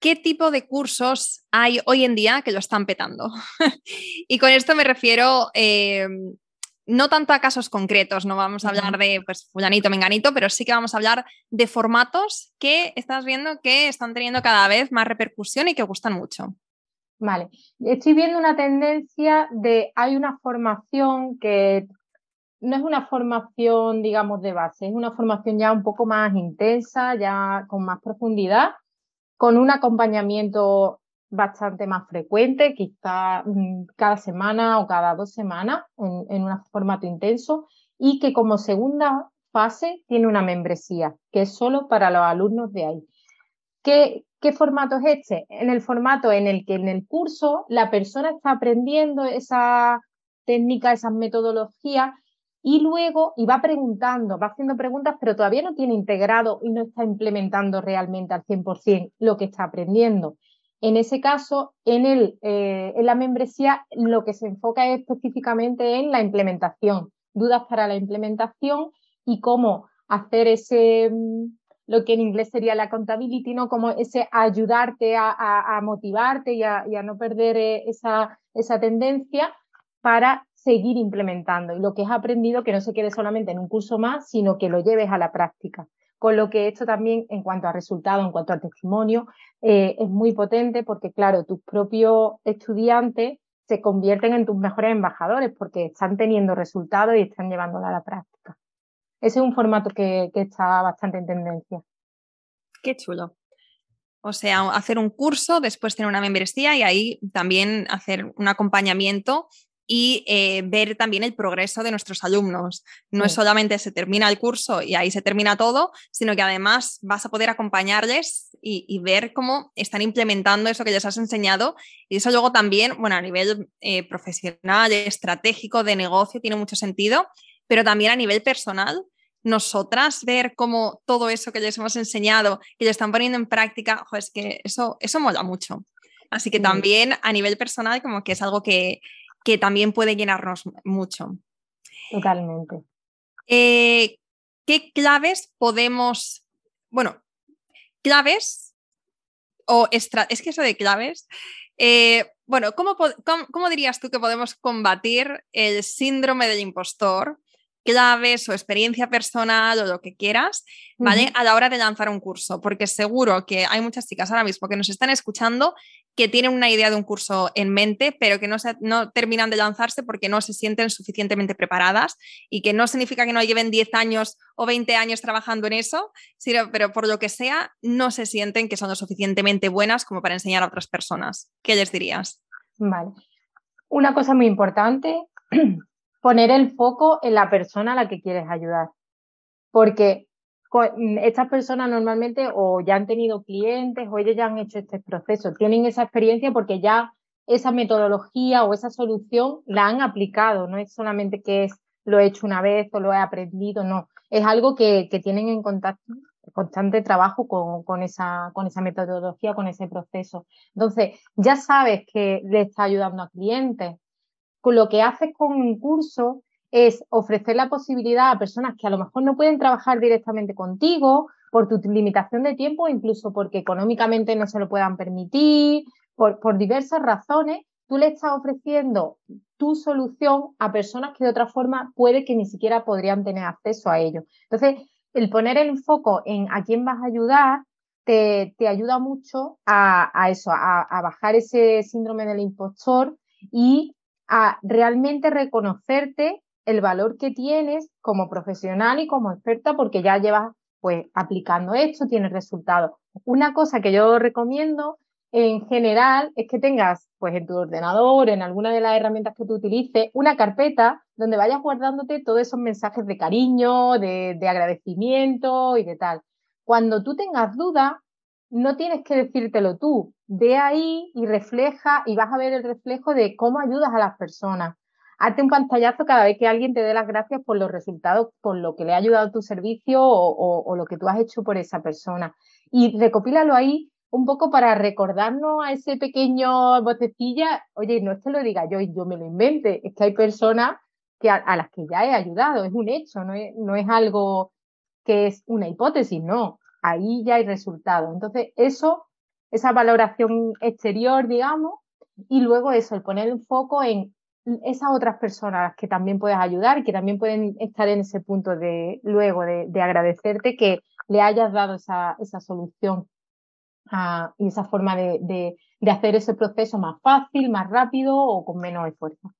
¿Qué tipo de cursos hay hoy en día que lo están petando? (laughs) y con esto me refiero em, no tanto a casos concretos, no vamos a hablar de pues fulanito, menganito, pero sí que vamos a hablar de formatos que estás viendo que están teniendo cada vez más repercusión y que gustan mucho. Vale, estoy viendo una tendencia de hay una formación que no es una formación, digamos, de base, es una formación ya un poco más intensa, ya con más profundidad, con un acompañamiento bastante más frecuente, quizá mm, cada semana o cada dos semanas en, un formato intenso y que como segunda fase tiene una membresía, que es solo para los alumnos de ahí. ¿Qué, ¿Qué formato es este? En el formato en el que en el curso la persona está aprendiendo esa técnica, esas metodologías y luego y va preguntando, va haciendo preguntas, pero todavía no tiene integrado y no está implementando realmente al 100% lo que está aprendiendo. En ese caso, en, el, eh, en la membresía lo que se enfoca es específicamente en la implementación, dudas para la implementación y cómo hacer ese, mm, lo que en inglés sería la accountability, ¿no? Como ese ayudarte a, motivarte y a, y a, no perder eh, esa, esa tendencia para seguir implementando y lo que has aprendido que no se quede solamente en un curso más, sino que lo lleves a la práctica. Con lo que esto también en cuanto a resultados, en cuanto a testimonio, eh, es muy potente porque, claro, tus propios estudiantes se convierten en tus mejores embajadores porque están teniendo resultados y están llevándolo a la práctica. Ese es un formato que, que está bastante en tendencia. Qué chulo. O sea, hacer un curso, después tener una membresía y ahí también hacer un acompañamiento y eh, ver también el progreso de nuestros alumnos. No es solamente se termina el curso y ahí se termina todo, sino que además vas a poder acompañarles y, ver cómo están implementando eso que les has enseñado. Y eso luego también, bueno, a nivel eh, profesional, estratégico, de negocio, tiene mucho sentido, pero también a nivel personal. Nosotras ver cómo todo eso que les hemos enseñado, que les están poniendo en práctica, es que eso, eso mola mucho. Así que también a nivel personal como que es algo que, que también puede llenarnos mucho. Totalmente. Eh, ¿Qué claves podemos, bueno, claves o es que eso de claves, eh, bueno, ¿cómo, ¿cómo, dirías tú que podemos combatir el síndrome del impostor claves o experiencia personal o lo que quieras, ¿vale? A la hora de lanzar un curso, porque seguro que hay muchas chicas ahora mismo que nos están escuchando que tienen una idea de un curso en mente, pero que no, no terminan de lanzarse porque no se sienten suficientemente preparadas y que no significa que no lleven 10 años o 20 años trabajando en eso, sino, pero por lo que sea, no se sienten que son lo suficientemente buenas como para enseñar a otras personas. ¿Qué les dirías? Vale. Una cosa muy importante poner el foco en la persona a la que quieres ayudar. Porque estas personas normalmente o ya han tenido clientes o ellos ya han hecho este proceso, tienen esa experiencia porque ya esa metodología o esa solución la han aplicado, no es solamente que es lo he hecho una vez o lo he aprendido, no, es algo que, tienen en contacto, constante trabajo con, con, esa, con esa metodología, con ese proceso. Entonces, ya sabes que le está ayudando a clientes, lo que haces con un curso es ofrecer la posibilidad a personas que a lo mejor no pueden trabajar directamente contigo por tu limitación de tiempo, incluso porque económicamente no se lo puedan permitir, por, por diversas razones, tú le estás ofreciendo tu solución a personas que de otra forma puede que ni siquiera podrían tener acceso a ello. Entonces, el poner el foco en a quién vas a ayudar te, te ayuda mucho a, a eso, a, bajar ese síndrome del impostor y a realmente reconocerte el valor que tienes como profesional y como experta porque ya llevas pues aplicando esto, tienes resultados. Una cosa que yo recomiendo en general es que tengas pues en tu ordenador, en alguna de las herramientas que tú utilices, una carpeta donde vayas guardándote todos esos mensajes de cariño, de, de agradecimiento y de tal. Cuando tú tengas dudas, no tienes que decírtelo tú, ve ahí y refleja y vas a ver el reflejo de cómo ayudas a las personas. Hazte un pantallazo cada vez que alguien te dé las gracias por los resultados, por lo que le ha ayudado tu servicio o, lo que tú has hecho por esa persona. Y recopílalo ahí un poco para recordarnos a ese pequeño vocecilla, oye, no es que lo diga yo y yo me lo invente, es que hay personas que a, las que ya he ayudado, es un hecho, no es algo que es una hipótesis, no ahí ya hay resultados. Entonces, eso, esa valoración exterior, digamos, y luego eso, el poner el foco en esas otras personas que también puedes ayudar que también pueden estar en ese punto de luego de, agradecerte que le hayas dado esa, esa solución ah, y esa forma de hacer ese proceso más fácil, más rápido o con menos esfuerzo.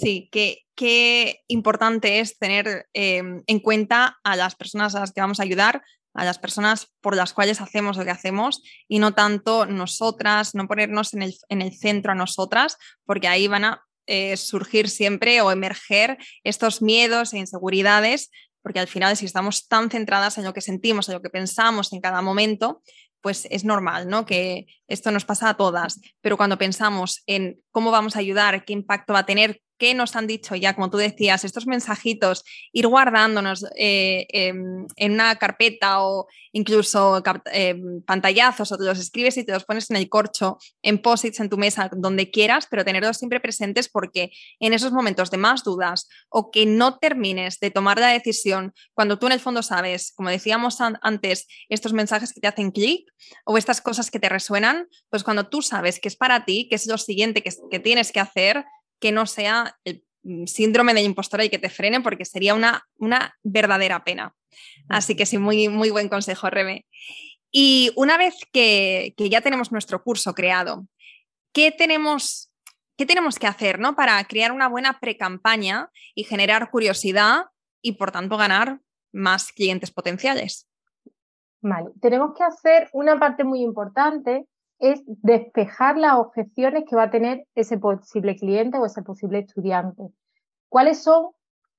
Sí, qué, importante es tener em, en cuenta a las personas a las que vamos a ayudar, a las personas por las cuales hacemos lo que hacemos y no tanto nosotras, no ponernos en el, centro a nosotras, porque ahí van a eh, surgir siempre o emerger estos miedos e inseguridades, porque al final si estamos tan centradas en lo que sentimos, en lo que pensamos en cada momento, pues es normal, ¿no? Que esto nos pasa a todas, pero cuando pensamos en cómo vamos a ayudar, qué impacto va a tener qué nos han dicho ya, como tú decías, estos mensajitos, ir guardándonos eh, em, en una carpeta o incluso em, pantallazos o te los escribes y te los pones en el corcho, en posits en tu mesa, donde quieras, pero tenerlos siempre presentes porque en esos momentos de más dudas o que no termines de tomar la decisión, cuando tú en el fondo sabes, como decíamos antes, estos mensajes que te hacen clic o estas cosas que te resuenan, pues cuando tú sabes que es para ti, que es lo siguiente que, que tienes que hacer, que no sea el mm, síndrome de impostora y que te frene porque sería una, una verdadera pena. Así que sí, muy, muy buen consejo, Rebe. Y una vez que, ya tenemos nuestro curso creado, ¿qué tenemos, qué tenemos que hacer ¿no? para crear una buena pre-campaña y generar curiosidad y por tanto ganar más clientes potenciales? Vale, tenemos que hacer una parte muy importante es despejar las objeciones que va a tener ese posible cliente o ese posible estudiante. ¿Cuáles son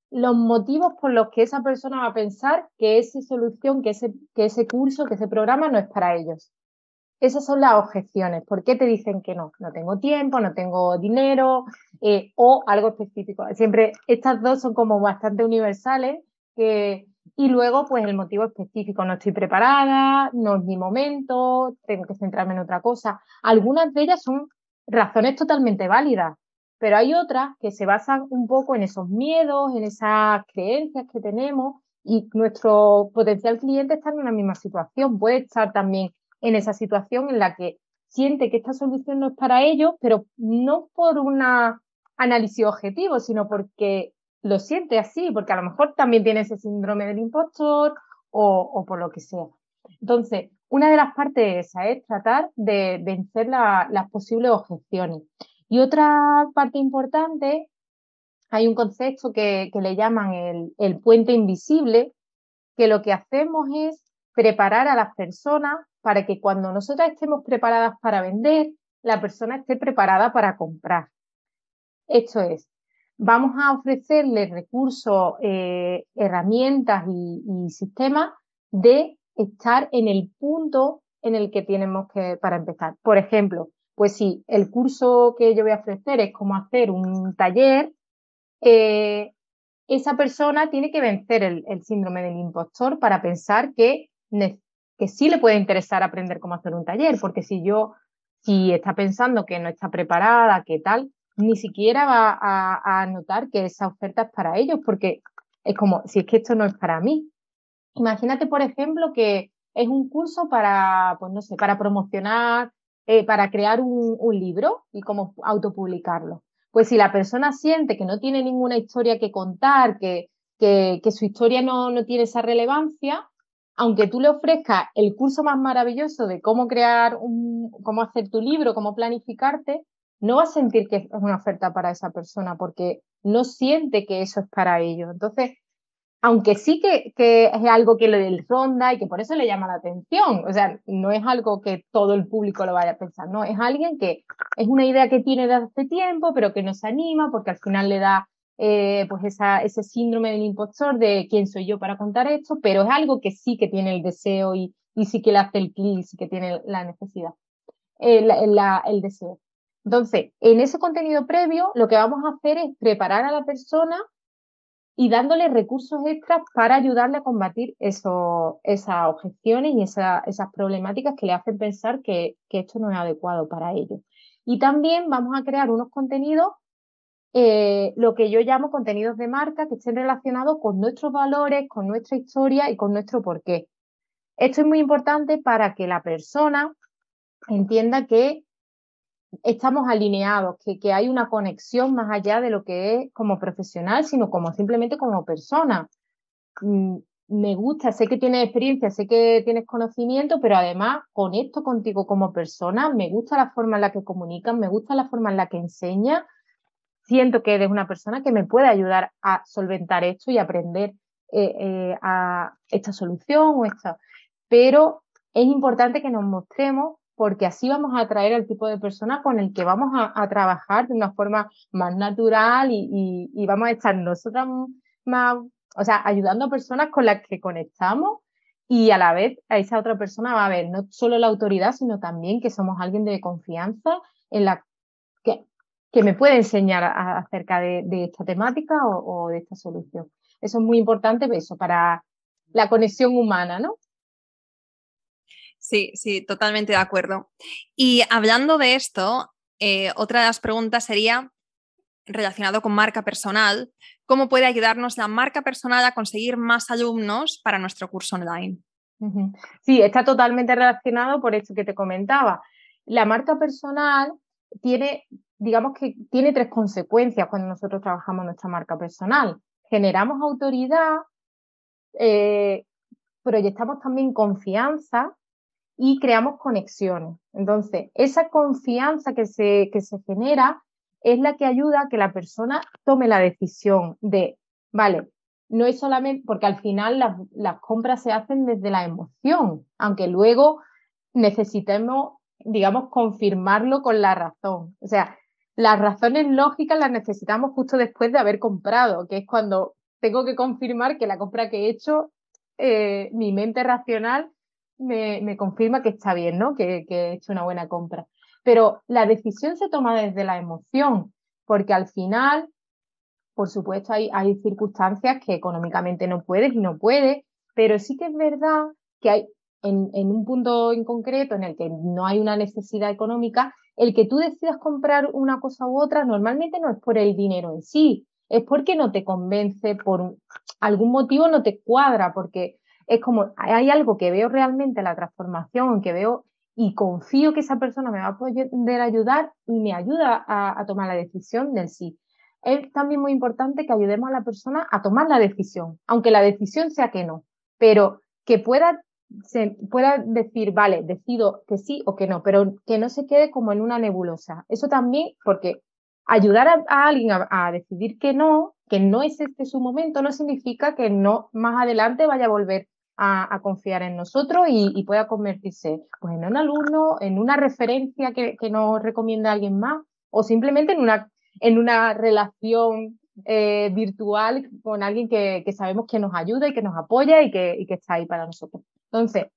los motivos por los que esa persona va a pensar que esa solución, que ese, que ese curso, que ese programa no es para ellos? Esas son las objeciones. ¿Por qué te dicen que no? No tengo tiempo, no tengo dinero eh, o algo específico. Siempre estas dos son como bastante universales que y luego, pues el motivo específico, no estoy preparada, no es mi momento, tengo que centrarme en otra cosa. Algunas de ellas son razones totalmente válidas, pero hay otras que se basan un poco en esos miedos, en esas creencias que tenemos y nuestro potencial cliente está en una misma situación, puede estar también en esa situación en la que siente que esta solución no es para ellos, pero no por un análisis objetivo, sino porque lo siente así, porque a lo mejor también tiene ese síndrome del impostor o, por lo que sea. Entonces, una de las partes esa es tratar de vencer las posibles objeciones. Y otra parte importante, hay un concepto que, le llaman el, el puente invisible, que lo que hacemos es preparar a las personas para que cuando nosotras estemos preparadas para vender, la persona esté preparada para comprar. Esto es, vamos a ofrecerle recursos, eh, herramientas y, sistemas de estar en el punto en el que tenemos que para empezar. Por ejemplo, pues si el curso que yo voy a ofrecer es cómo hacer un taller, eh, esa persona tiene que vencer el, el, síndrome del impostor para pensar que que sí le puede interesar aprender cómo hacer un taller, porque si yo, si está pensando que no está preparada, que tal, ni siquiera va a, a notar que esa oferta es para ellos, porque es como, si es que esto no es para mí. Imagínate, por ejemplo, que es un curso para, pues no sé, para promocionar, eh, para crear un, libro y cómo autopublicarlo. Pues si la persona siente que no tiene ninguna historia que contar, que, que, que su historia no, no tiene esa relevancia, aunque tú le ofrezcas el curso más maravilloso de cómo crear un, cómo hacer tu libro, cómo planificarte, no va a sentir que es una oferta para esa persona porque no siente que eso es para ellos. Entonces, aunque sí que, es algo que le ronda y que por eso le llama la atención, o sea, no es algo que todo el público lo vaya a pensar, no, es alguien que es una idea que tiene desde hace tiempo, pero que no se anima porque al final le da eh, pues ese síndrome del impostor de quién soy yo para contar esto, pero es algo que sí que tiene el deseo y, y sí que le hace el clic, sí que tiene la necesidad, eh, el deseo. Entonces, en ese contenido previo, lo que vamos a hacer es preparar a la persona y dándole recursos extras para ayudarle a combatir esas objeciones y esa, esas problemáticas que le hacen pensar que, que esto no es adecuado para ellos. Y también vamos a crear unos contenidos eh, lo que yo llamo contenidos de marca que estén relacionados con nuestros valores, con nuestra historia y con nuestro porqué. Esto es muy importante para que la persona entienda que estamos alineados, que, que hay una conexión más allá de lo que es como profesional, sino como simplemente como persona. Mm, me gusta, sé que tienes experiencia, sé que tienes conocimiento, pero además conecto contigo como persona, me gusta la forma en la que comunicas, me gusta la forma en la que enseñas siento que eres una persona que me puede ayudar a solventar esto y aprender eh, eh, a esta solución o esta. Pero es importante que nos mostremos porque así vamos a atraer al tipo de persona con el que vamos a, trabajar de una forma más natural y, vamos a estar nosotras más, o sea, ayudando a personas con las que conectamos y a la vez a esa otra persona va a ver no solo la autoridad, sino también que somos alguien de confianza en la que me puede enseñar acerca de, esta temática o, de esta solución. Eso es muy importante pues, eso, para la conexión humana, ¿no? Sí, sí, totalmente de acuerdo. Y hablando de esto, eh, otra de las preguntas sería relacionado con marca personal, ¿cómo puede ayudarnos la marca personal a conseguir más alumnos para nuestro curso online? Sí, está totalmente relacionado por eso que te comentaba. La marca personal tiene digamos que tiene tres consecuencias cuando nosotros trabajamos nuestra marca personal. Generamos autoridad, eh, proyectamos también confianza y creamos conexiones. Entonces, esa confianza que se, que se genera es la que ayuda a que la persona tome la decisión de, vale, no es solamente porque al final las, las compras se hacen desde la emoción, aunque luego necesitemos, digamos, confirmarlo con la razón. O sea, las razones lógicas las necesitamos justo después de haber comprado, que es cuando tengo que confirmar que la compra que he hecho, eh, mi mente racional me, me, confirma que está bien, ¿no? Que, he hecho una buena compra. Pero la decisión se toma desde la emoción, porque al final, por supuesto, hay, hay circunstancias que económicamente no puedes y no puedes, pero sí que es verdad que hay en, en un punto en concreto en el que no hay una necesidad económica, el que tú decidas comprar una cosa u otra normalmente no es por el dinero en sí, es porque no te convence, por algún motivo no te cuadra, porque es como hay algo que veo realmente la transformación, que veo y confío que esa persona me va a poder ayudar y me ayuda a, tomar la decisión del sí. Es también muy importante que ayudemos a la persona a tomar la decisión, aunque la decisión sea que no, pero que pueda, se, pueda decir, vale, decido que sí o que no, pero que no se quede como en una nebulosa. Eso también, porque ayudar a, alguien a, decidir que no, que no es este su momento, no significa que no más adelante vaya a volver a, confiar en nosotros y, pueda convertirse pues, en un alumno, en una referencia que, nos recomienda alguien más o simplemente en una, en una relación eh, virtual con alguien que, sabemos que nos ayuda y que nos apoya y que, y que está ahí para nosotros. Entonces,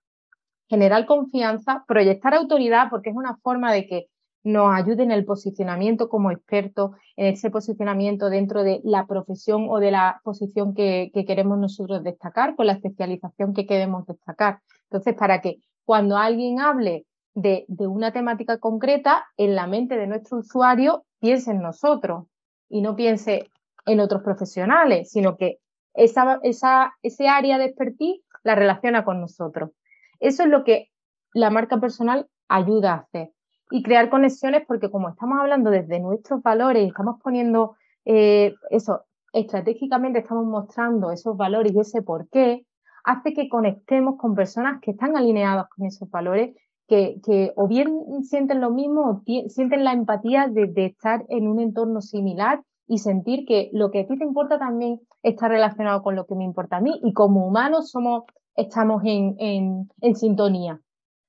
generar confianza, proyectar autoridad, porque es una forma de que nos ayude en el posicionamiento como experto, en ese posicionamiento dentro de la profesión o de la posición que, queremos nosotros destacar, con la especialización que queremos destacar. Entonces, para que cuando alguien hable de, una temática concreta, en la mente de nuestro usuario piense en nosotros y no piense en otros profesionales, sino que esa, esa, ese área de expertise la relaciona con nosotros. Eso es lo que la marca personal ayuda a hacer y crear conexiones porque como estamos hablando desde nuestros valores, estamos poniendo eh, eso, estratégicamente estamos mostrando esos valores y ese por qué, hace que conectemos con personas que están alineadas con esos valores, que, que o bien sienten lo mismo o sienten la empatía de, estar en un entorno similar y sentir que lo que a ti te importa también está relacionado con lo que me importa a mí y como humanos somos, estamos en, en, en sintonía.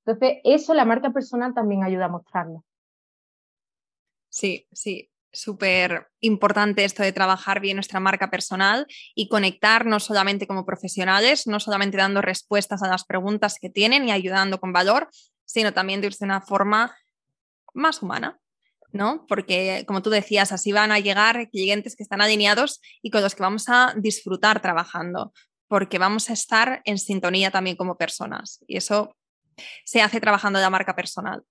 Entonces, eso la marca personal también ayuda a mostrarlo. Sí, sí, súper importante esto de trabajar bien nuestra marca personal y conectar no solamente como profesionales, no solamente dando respuestas a las preguntas que tienen y ayudando con valor, sino también de una forma más humana, ¿no? Porque, como tú decías, así van a llegar clientes que están alineados y con los que vamos a disfrutar trabajando, porque vamos a estar en sintonía también como personas. Y eso se hace trabajando la marca personal.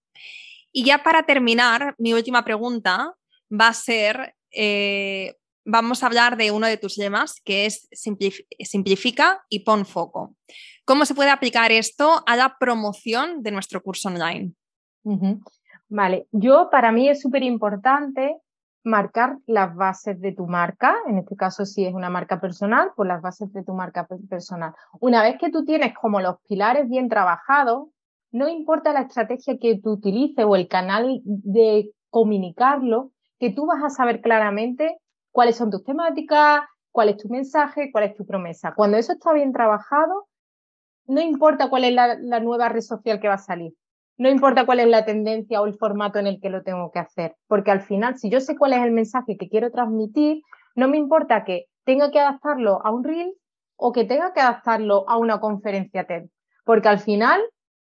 Y ya para terminar, mi última pregunta va a ser, eh, vamos a hablar de uno de tus lemas, que es simplifica y pon foco. ¿Cómo se puede aplicar esto a la promoción de nuestro curso online? Vale, yo para mí es súper importante marcar las bases de tu marca, en este caso si es una marca personal, pues las bases de tu marca personal. Una vez que tú tienes como los pilares bien trabajados, no importa la estrategia que tú utilices o el canal de comunicarlo, que tú vas a saber claramente cuáles son tus temáticas, cuál es tu mensaje, cuál es tu promesa. Cuando eso está bien trabajado, no importa cuál es la, la nueva red social que va a salir no importa cuál es la tendencia o el formato en el que lo tengo que hacer, porque al final, si yo sé cuál es el mensaje que quiero transmitir, no me importa que tenga que adaptarlo a un reel o que tenga que adaptarlo a una conferencia TED, porque al final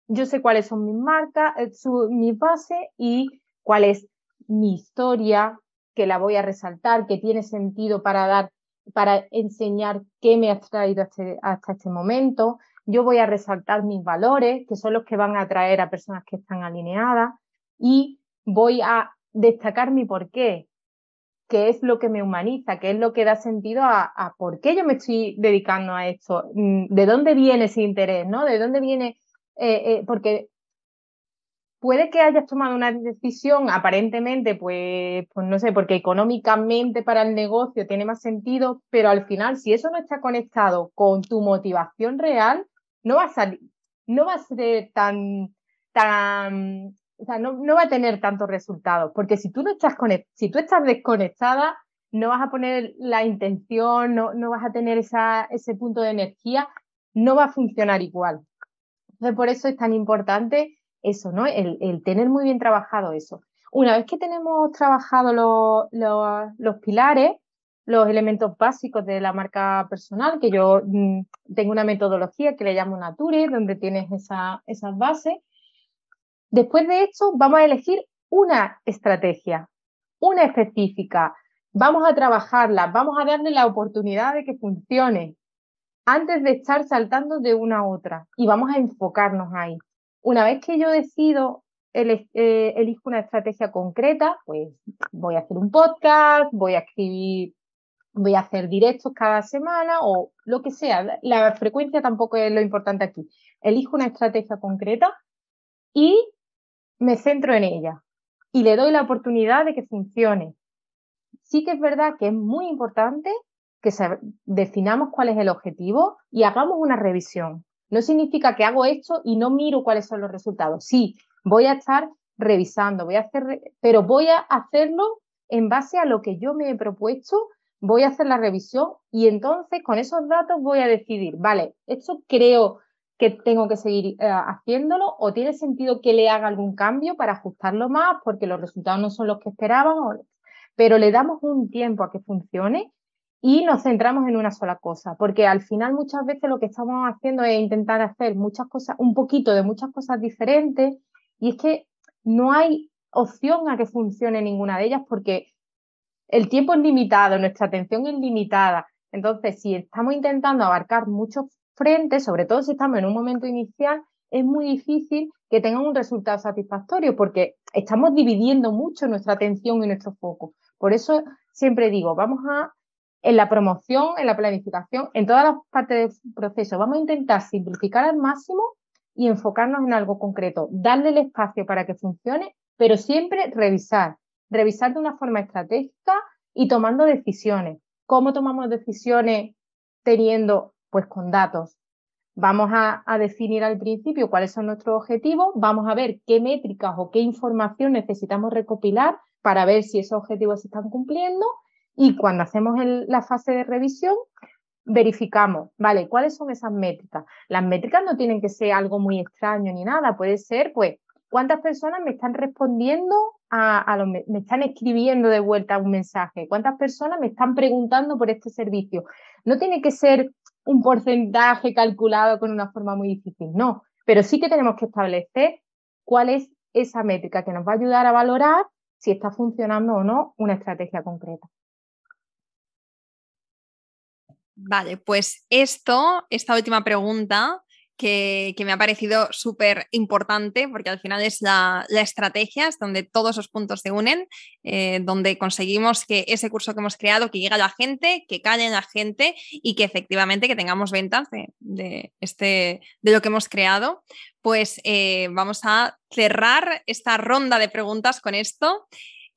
yo sé cuáles son mis marcas, eh, mi base y cuál es mi historia, que la voy a resaltar, que tiene sentido para dar, para enseñar qué me ha traído este, hasta este momento, yo voy a resaltar mis valores, que son los que van a atraer a personas que están alineadas, y voy a destacar mi porqué, qué es lo que me humaniza, qué es lo que da sentido a, por qué yo me estoy dedicando a esto, mm, de dónde viene ese interés, ¿no? De dónde viene, eh, eh, porque puede que hayas tomado una decisión aparentemente, pues, pues no sé, porque económicamente para el negocio tiene más sentido, pero al final, si eso no está conectado con tu motivación real, no va a salir, no va a ser tan, tan, o sea, no, no va a tener tantos resultados, porque si tú no estás si tú estás desconectada, no vas a poner la intención, no, no vas a tener esa, ese punto de energía, no va a funcionar igual. Entonces, por eso es tan importante eso, ¿no? El, el tener muy bien trabajado eso. Una vez que tenemos trabajado los pilares, los elementos básicos de la marca personal, que yo mm, tengo una metodología que le llamo Nature, donde tienes esa, esas bases. Después de esto, vamos a elegir una estrategia, una específica. Vamos a trabajarla, vamos a darle la oportunidad de que funcione antes de estar saltando de una a otra y vamos a enfocarnos ahí. Una vez que yo decido eh, elijo una estrategia concreta, pues voy a hacer un podcast, voy a escribir, voy a hacer directos cada semana o lo que sea. La frecuencia tampoco es lo importante aquí. Elijo una estrategia concreta y me centro en ella y le doy la oportunidad de que funcione. Sí que es verdad que es muy importante que definamos cuál es el objetivo y hagamos una revisión. No significa que hago esto y no miro cuáles son los resultados. Sí, voy a estar revisando, voy a hacer, pero voy a hacerlo en base a lo que yo me he propuesto, voy a hacer la revisión y entonces con esos datos voy a decidir, vale, esto creo que tengo que seguir eh, haciéndolo o tiene sentido que le haga algún cambio para ajustarlo más porque los resultados no son los que esperaban, pero le damos un tiempo a que funcione y nos centramos en una sola cosa, porque al final muchas veces lo que estamos haciendo es intentar hacer muchas cosas, un poquito de muchas cosas diferentes, y es que no hay opción a que funcione ninguna de ellas porque el tiempo es limitado, nuestra atención es limitada. Entonces, si estamos intentando abarcar muchos frentes, sobre todo si estamos en un momento inicial, es muy difícil que tengan un resultado satisfactorio porque estamos dividiendo mucho nuestra atención y nuestro foco. Por eso siempre digo, vamos a en la promoción, en la planificación, en todas las partes del proceso. Vamos a intentar simplificar al máximo y enfocarnos en algo concreto, darle el espacio para que funcione, pero siempre revisar, revisar de una forma estratégica y tomando decisiones. ¿Cómo tomamos decisiones teniendo? Pues con datos. Vamos a, definir al principio cuáles son nuestros objetivos, vamos a ver qué métricas o qué información necesitamos recopilar para ver si esos objetivos se están cumpliendo y cuando hacemos la fase de revisión, verificamos, ¿vale? ¿Cuáles son esas métricas? Las métricas no tienen que ser algo muy extraño ni nada, puede ser, pues, cuántas personas me están respondiendo a, me están escribiendo de vuelta un mensaje, cuántas personas me están preguntando por este servicio. No tiene que ser un porcentaje calculado con una forma muy difícil, no, pero sí que tenemos que establecer cuál es esa métrica que nos va a ayudar a valorar si está funcionando o no una estrategia concreta. Vale, pues esto, esta última pregunta que, me ha parecido súper importante, porque al final es la, estrategia, es donde todos esos puntos se unen, eh, donde conseguimos que ese curso que hemos creado, que llegue a la gente, que calle en la gente y que efectivamente que tengamos ventas de, este, de lo que hemos creado. Pues eh, vamos a cerrar esta ronda de preguntas con esto.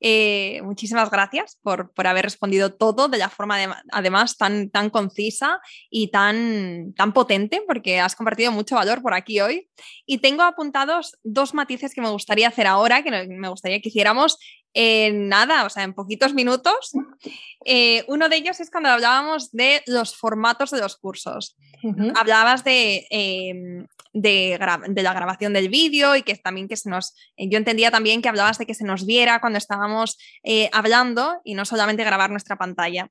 Eh, muchísimas gracias por, haber respondido todo de la forma además tan, tan concisa y tan, tan potente, porque has compartido mucho valor por aquí hoy. Y tengo apuntados dos matices que me gustaría hacer ahora, que me gustaría que hiciéramos en nada, o sea, en poquitos minutos. Eh, uno de ellos es cuando hablábamos de los formatos de los cursos. Hablabas de, em, de, la grabación del vídeo y que también que se nos, eh, yo entendía también que hablabas de que se nos viera cuando estábamos eh, hablando y no solamente grabar nuestra pantalla.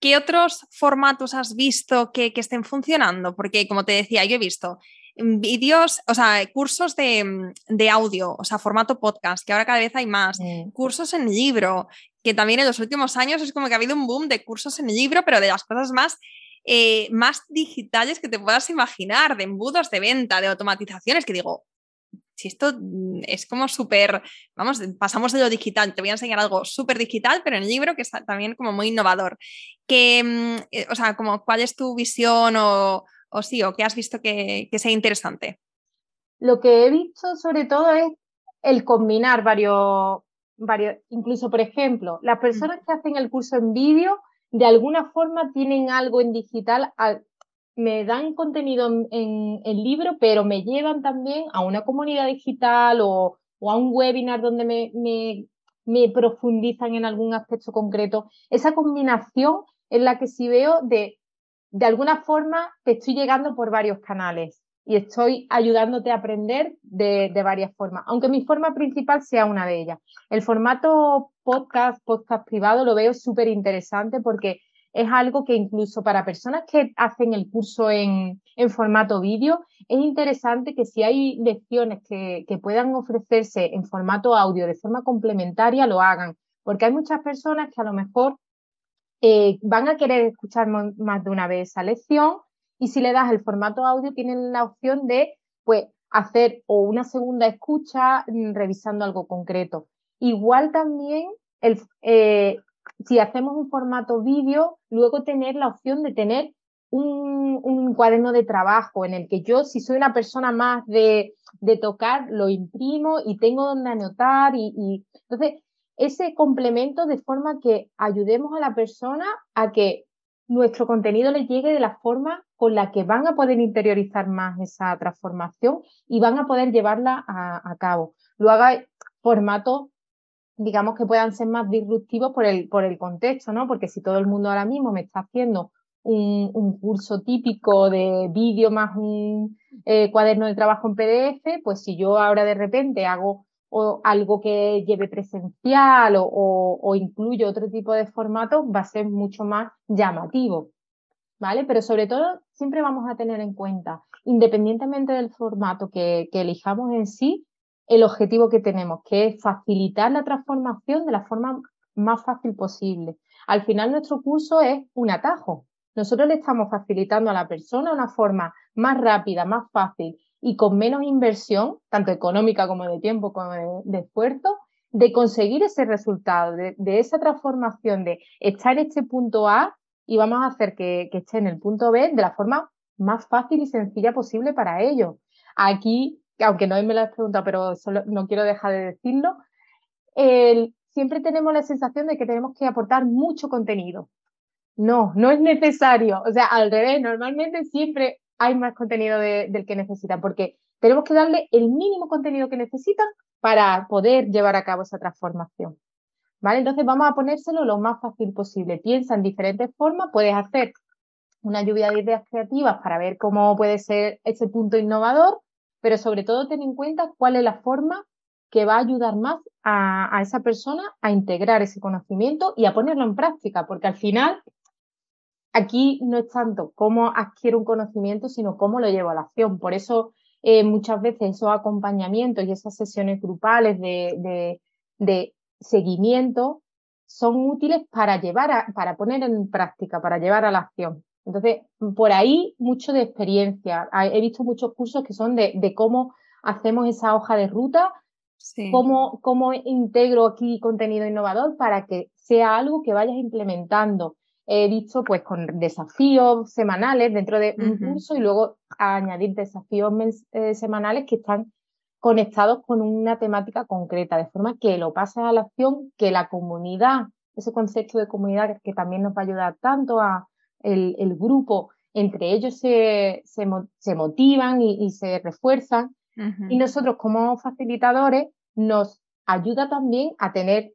¿Qué otros formatos has visto que, estén funcionando? Porque como te decía, yo he visto vídeos, o sea, cursos de, audio, o sea, formato podcast, que ahora cada vez hay más, cursos en libro, que también en los últimos años es como que ha habido un boom de cursos en libro, pero de las cosas más eh, más digitales que te puedas imaginar, de embudos de venta, de automatizaciones, que digo, si esto mm, es como súper, vamos, pasamos de lo digital, te voy a enseñar algo súper digital, pero en el libro que es también como muy innovador. Que, mm, eh, o sea, como, ¿cuál es tu visión o, o sí, o qué has visto que, que, sea interesante? Lo que he visto sobre todo es el combinar varios, varios, incluso por ejemplo, las personas que hacen el curso en vídeo de alguna forma tienen algo en digital, me dan contenido en, el libro, pero me llevan también a una comunidad digital o, a un webinar donde me, me, profundizan en algún aspecto concreto. Esa combinación es la que sí veo de, de alguna forma te estoy llegando por varios canales y estoy ayudándote a aprender de, de, varias formas, aunque mi forma principal sea una de ellas. El formato podcast, podcast privado, lo veo súper interesante porque es algo que incluso para personas que hacen el curso en, en formato vídeo, es interesante que si hay lecciones que, que puedan ofrecerse en formato audio de forma complementaria, lo hagan, porque hay muchas personas que a lo mejor eh, van a querer escuchar más de una vez esa lección y si le das el formato audio, tienen la opción de, pues, hacer o una segunda escucha mm, revisando algo concreto. Igual también el, eh, si hacemos un formato vídeo, luego tener la opción de tener un, cuaderno de trabajo en el que yo, si soy una persona más de, tocar, lo imprimo y tengo donde anotar y entonces ese complemento de forma que ayudemos a la persona a que nuestro contenido les llegue de la forma con la que van a poder interiorizar más esa transformación y van a poder llevarla a, cabo. Luego hay formatos, digamos, que puedan ser más disruptivos por el, por el contexto, ¿no? Porque si todo el mundo ahora mismo me está haciendo un, curso típico de vídeo más un eh, cuaderno de trabajo en PDF, pues si yo ahora de repente hago algo que lleve presencial o, o, incluyo otro tipo de formato, va a ser mucho más llamativo. ¿Vale? Pero sobre todo, siempre vamos a tener en cuenta, independientemente del formato que, que elijamos en sí, el objetivo que tenemos, que es facilitar la transformación de la forma más fácil posible. Al final, nuestro curso es un atajo. Nosotros le estamos facilitando a la persona una forma más rápida, más fácil y con menos inversión, tanto económica como de tiempo como de, esfuerzo, de conseguir ese resultado, de, esa transformación, de estar en este punto A y vamos a hacer que, esté en el punto B de la forma más fácil y sencilla posible para ellos. Aquí, aunque no me lo has preguntado, pero solo, no quiero dejar de decirlo, siempre tenemos la sensación de que tenemos que aportar mucho contenido. No, no es necesario. O sea, al revés, normalmente siempre hay más contenido del que necesitan, porque tenemos que darle el mínimo contenido que necesitan para poder llevar a cabo esa transformación. ¿Vale? Entonces vamos a ponérselo lo más fácil posible. Piensa en diferentes formas, puedes hacer una lluvia de ideas creativas para ver cómo puede ser ese punto innovador, pero sobre todo ten en cuenta cuál es la forma que va a ayudar más a, a esa persona a integrar ese conocimiento y a ponerlo en práctica, porque al final aquí no es tanto cómo adquiero un conocimiento, sino cómo lo llevo a la acción. Por eso eh, muchas veces esos acompañamientos y esas sesiones grupales de, de, seguimiento son útiles para llevar a, para poner en práctica, para llevar a la acción. Entonces, por ahí mucho de experiencia. He visto muchos cursos que son de, de cómo hacemos esa hoja de ruta, cómo, cómo integro aquí contenido innovador para que sea algo que vayas implementando he visto pues con desafíos semanales dentro de un curso y luego añadir desafíos eh, semanales que están conectados con una temática concreta, de forma que lo pasas a la acción, que la comunidad, ese concepto de comunidad que también nos va a ayudar tanto a el, grupo, entre ellos se, se, motivan y, se refuerzan. Y nosotros como facilitadores nos ayuda también a tener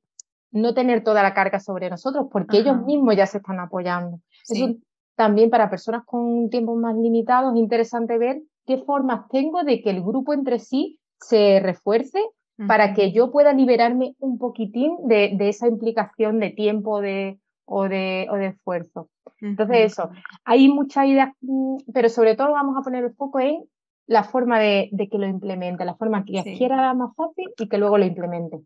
no tener toda la carga sobre nosotros, porque ellos mismos ya se están apoyando. Eso también para personas con tiempos más limitados es interesante ver qué formas tengo de que el grupo entre sí se refuerce para que yo pueda liberarme un poquitín de, esa implicación de tiempo de, o, de, o de esfuerzo. Entonces eso, hay muchas ideas, mm, pero sobre todo vamos a poner el foco en la forma de, que lo implemente, la forma que quiera más fácil y que luego lo implemente.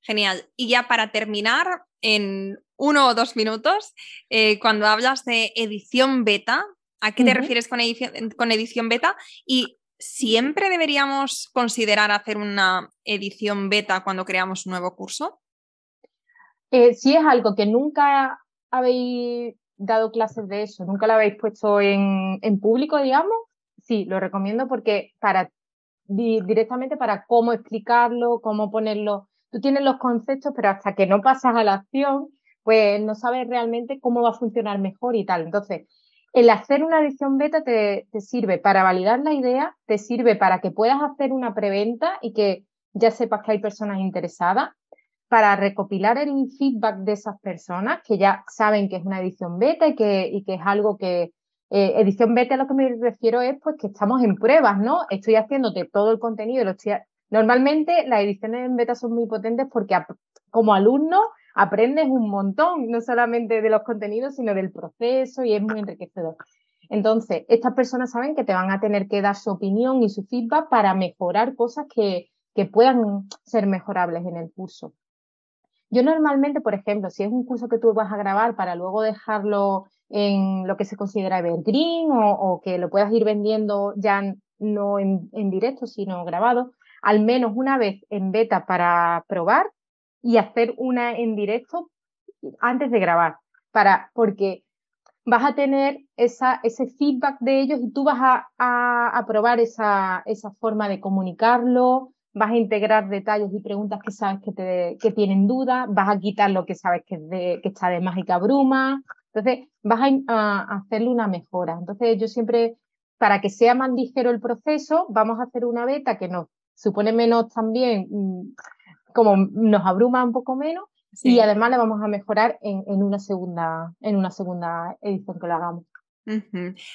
Genial. Y ya para terminar, en uno o dos minutos, eh, cuando hablas de edición beta, ¿a qué te refieres con edición, con edición beta? Y ¿siempre deberíamos considerar hacer una edición beta cuando creamos un nuevo curso? Eh, si es algo que nunca habéis dado clases de eso, nunca lo habéis puesto en, público, digamos, sí, lo recomiendo porque para directamente para cómo explicarlo, cómo ponerlo tú tienes los conceptos, pero hasta que no pasas a la acción, pues no sabes realmente cómo va a funcionar mejor y tal. Entonces, el hacer una edición beta te, sirve para validar la idea, te sirve para que puedas hacer una preventa y que ya sepas que hay personas interesadas, para recopilar el feedback de esas personas que ya saben que es una edición beta y que, y que es algo que, eh, edición beta a lo que me refiero es pues que estamos en pruebas, ¿no? Estoy haciéndote todo el contenido, lo estoy Normalmente las ediciones en beta son muy potentes porque como alumno aprendes un montón, no solamente de los contenidos, sino del proceso y es muy enriquecedor. Entonces, estas personas saben que te van a tener que dar su opinión y su feedback para mejorar cosas que, que puedan ser mejorables en el curso. Yo normalmente, por ejemplo, si es un curso que tú vas a grabar para luego dejarlo en lo que se considera evergreen o, o que lo puedas ir vendiendo ya no en, en directo, sino grabado, al menos una vez en beta para probar y hacer una en directo antes de grabar, para, porque vas a tener esa, ese feedback de ellos y tú vas a, a, probar esa, esa, forma de comunicarlo, vas a integrar detalles y preguntas que sabes que, te, que tienen dudas, vas a quitar lo que sabes que, de, que está de mágica bruma, entonces vas a, a, hacerle una mejora. Entonces yo siempre, para que sea más ligero el proceso, vamos a hacer una beta que nos supone menos también, mm, como nos abruma un poco menos, y además le vamos a mejorar en, en, una segunda, en una segunda edición que lo hagamos.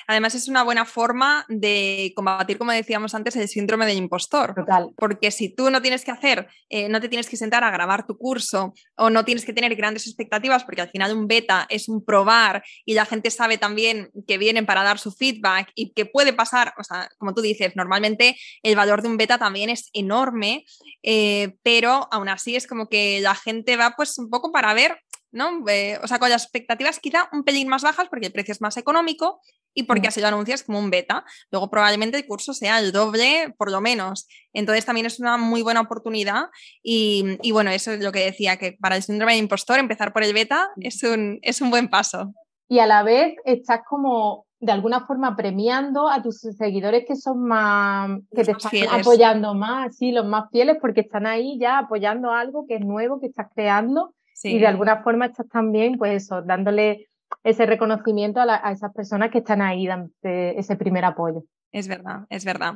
Además, es una buena forma de combatir, como decíamos antes, el síndrome del impostor. Total. Porque si tú no tienes que hacer, eh, no te tienes que sentar a grabar tu curso o no tienes que tener grandes expectativas, porque al final un beta es un probar y la gente sabe también que vienen para dar su feedback y que puede pasar, o sea, como tú dices, normalmente el valor de un beta también es enorme, eh, pero aún así es como que la gente va pues un poco para ver ¿no? Eh, o sea, con las expectativas quizá un pelín más bajas porque el precio es más económico y porque mm. así lo anuncias como un beta. Luego probablemente el curso sea el doble por lo menos. Entonces también es una muy buena oportunidad y, y bueno, eso es lo que decía, que para el síndrome de impostor empezar por el beta mm. es un, es un buen paso. Y a la vez estás como de alguna forma premiando a tus seguidores que son más, que te están apoyando más, sí, los más fieles porque están ahí ya apoyando algo que es nuevo, que estás creando y de alguna forma estás también, pues eso, dándole ese reconocimiento a, esas personas que están ahí dando ese primer apoyo. Es verdad, es verdad.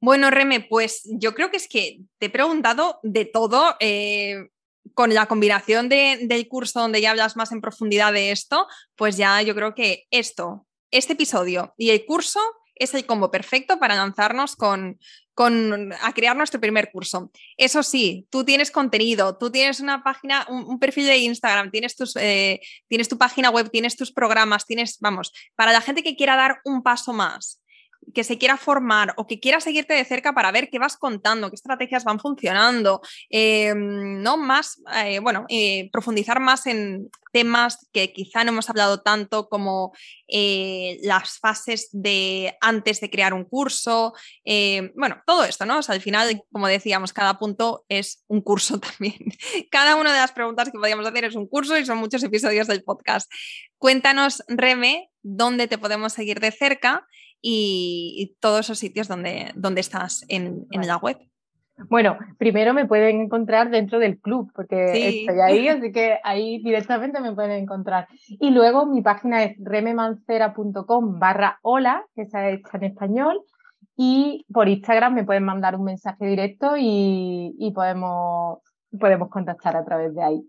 Bueno, Reme, pues yo creo que es que te he preguntado de todo. Eh, con la combinación del curso donde ya hablas más en profundidad de esto, pues ya yo creo que esto, este episodio y el curso es el combo perfecto para lanzarnos con, con, a crear nuestro primer curso. Eso sí, tú tienes contenido, tú tienes una página, un, perfil de Instagram, tienes, tus, eh, tienes tu página web, tienes tus programas, tienes, vamos, para la gente que quiera dar un paso más que se quiera formar o que quiera seguirte de cerca para ver qué vas contando, qué estrategias van funcionando, em, no más, eh, bueno, eh, profundizar más en temas que quizá no hemos hablado tanto como eh, las fases de antes de crear un curso, bueno, todo esto, ¿no? O sea, al final, como decíamos, cada punto es un curso (laughs) también. cada una de las preguntas que podíamos hacer es un curso y son muchos episodios del podcast. Cuéntanos, Reme, dónde te podemos seguir de cerca y, todos esos sitios donde, donde estás en, en, la web. Bueno, primero me pueden encontrar dentro del club, porque estoy ahí, así que ahí directamente me pueden encontrar. Y luego mi página es rememancera.com barra hola, que está hecha en español, y por Instagram me pueden mandar un mensaje directo y, y podemos, podemos contactar a través de ahí.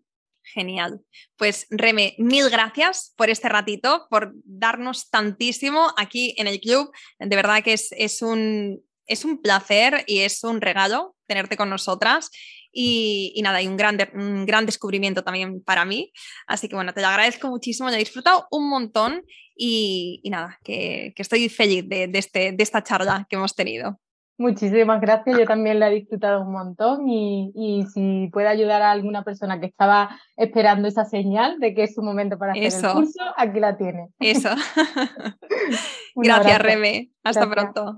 Genial. Pues Reme, mil gracias por este ratito, por darnos tantísimo aquí en el club. De verdad que es, es, un, es un placer y es un regalo tenerte con nosotras. Y, nada, y un gran, un gran descubrimiento también para mí. Así que bueno, te lo agradezco muchísimo, lo he disfrutado un montón y, nada, que, estoy feliz de, este, de esta charla que hemos tenido. Muchísimas gracias, yo también la he disfrutado un montón y, y, si puede ayudar a alguna persona que estaba esperando esa señal de que es su momento para hacer el curso, aquí la tiene. Eso. (laughs) gracias, Rebe. Hasta pronto.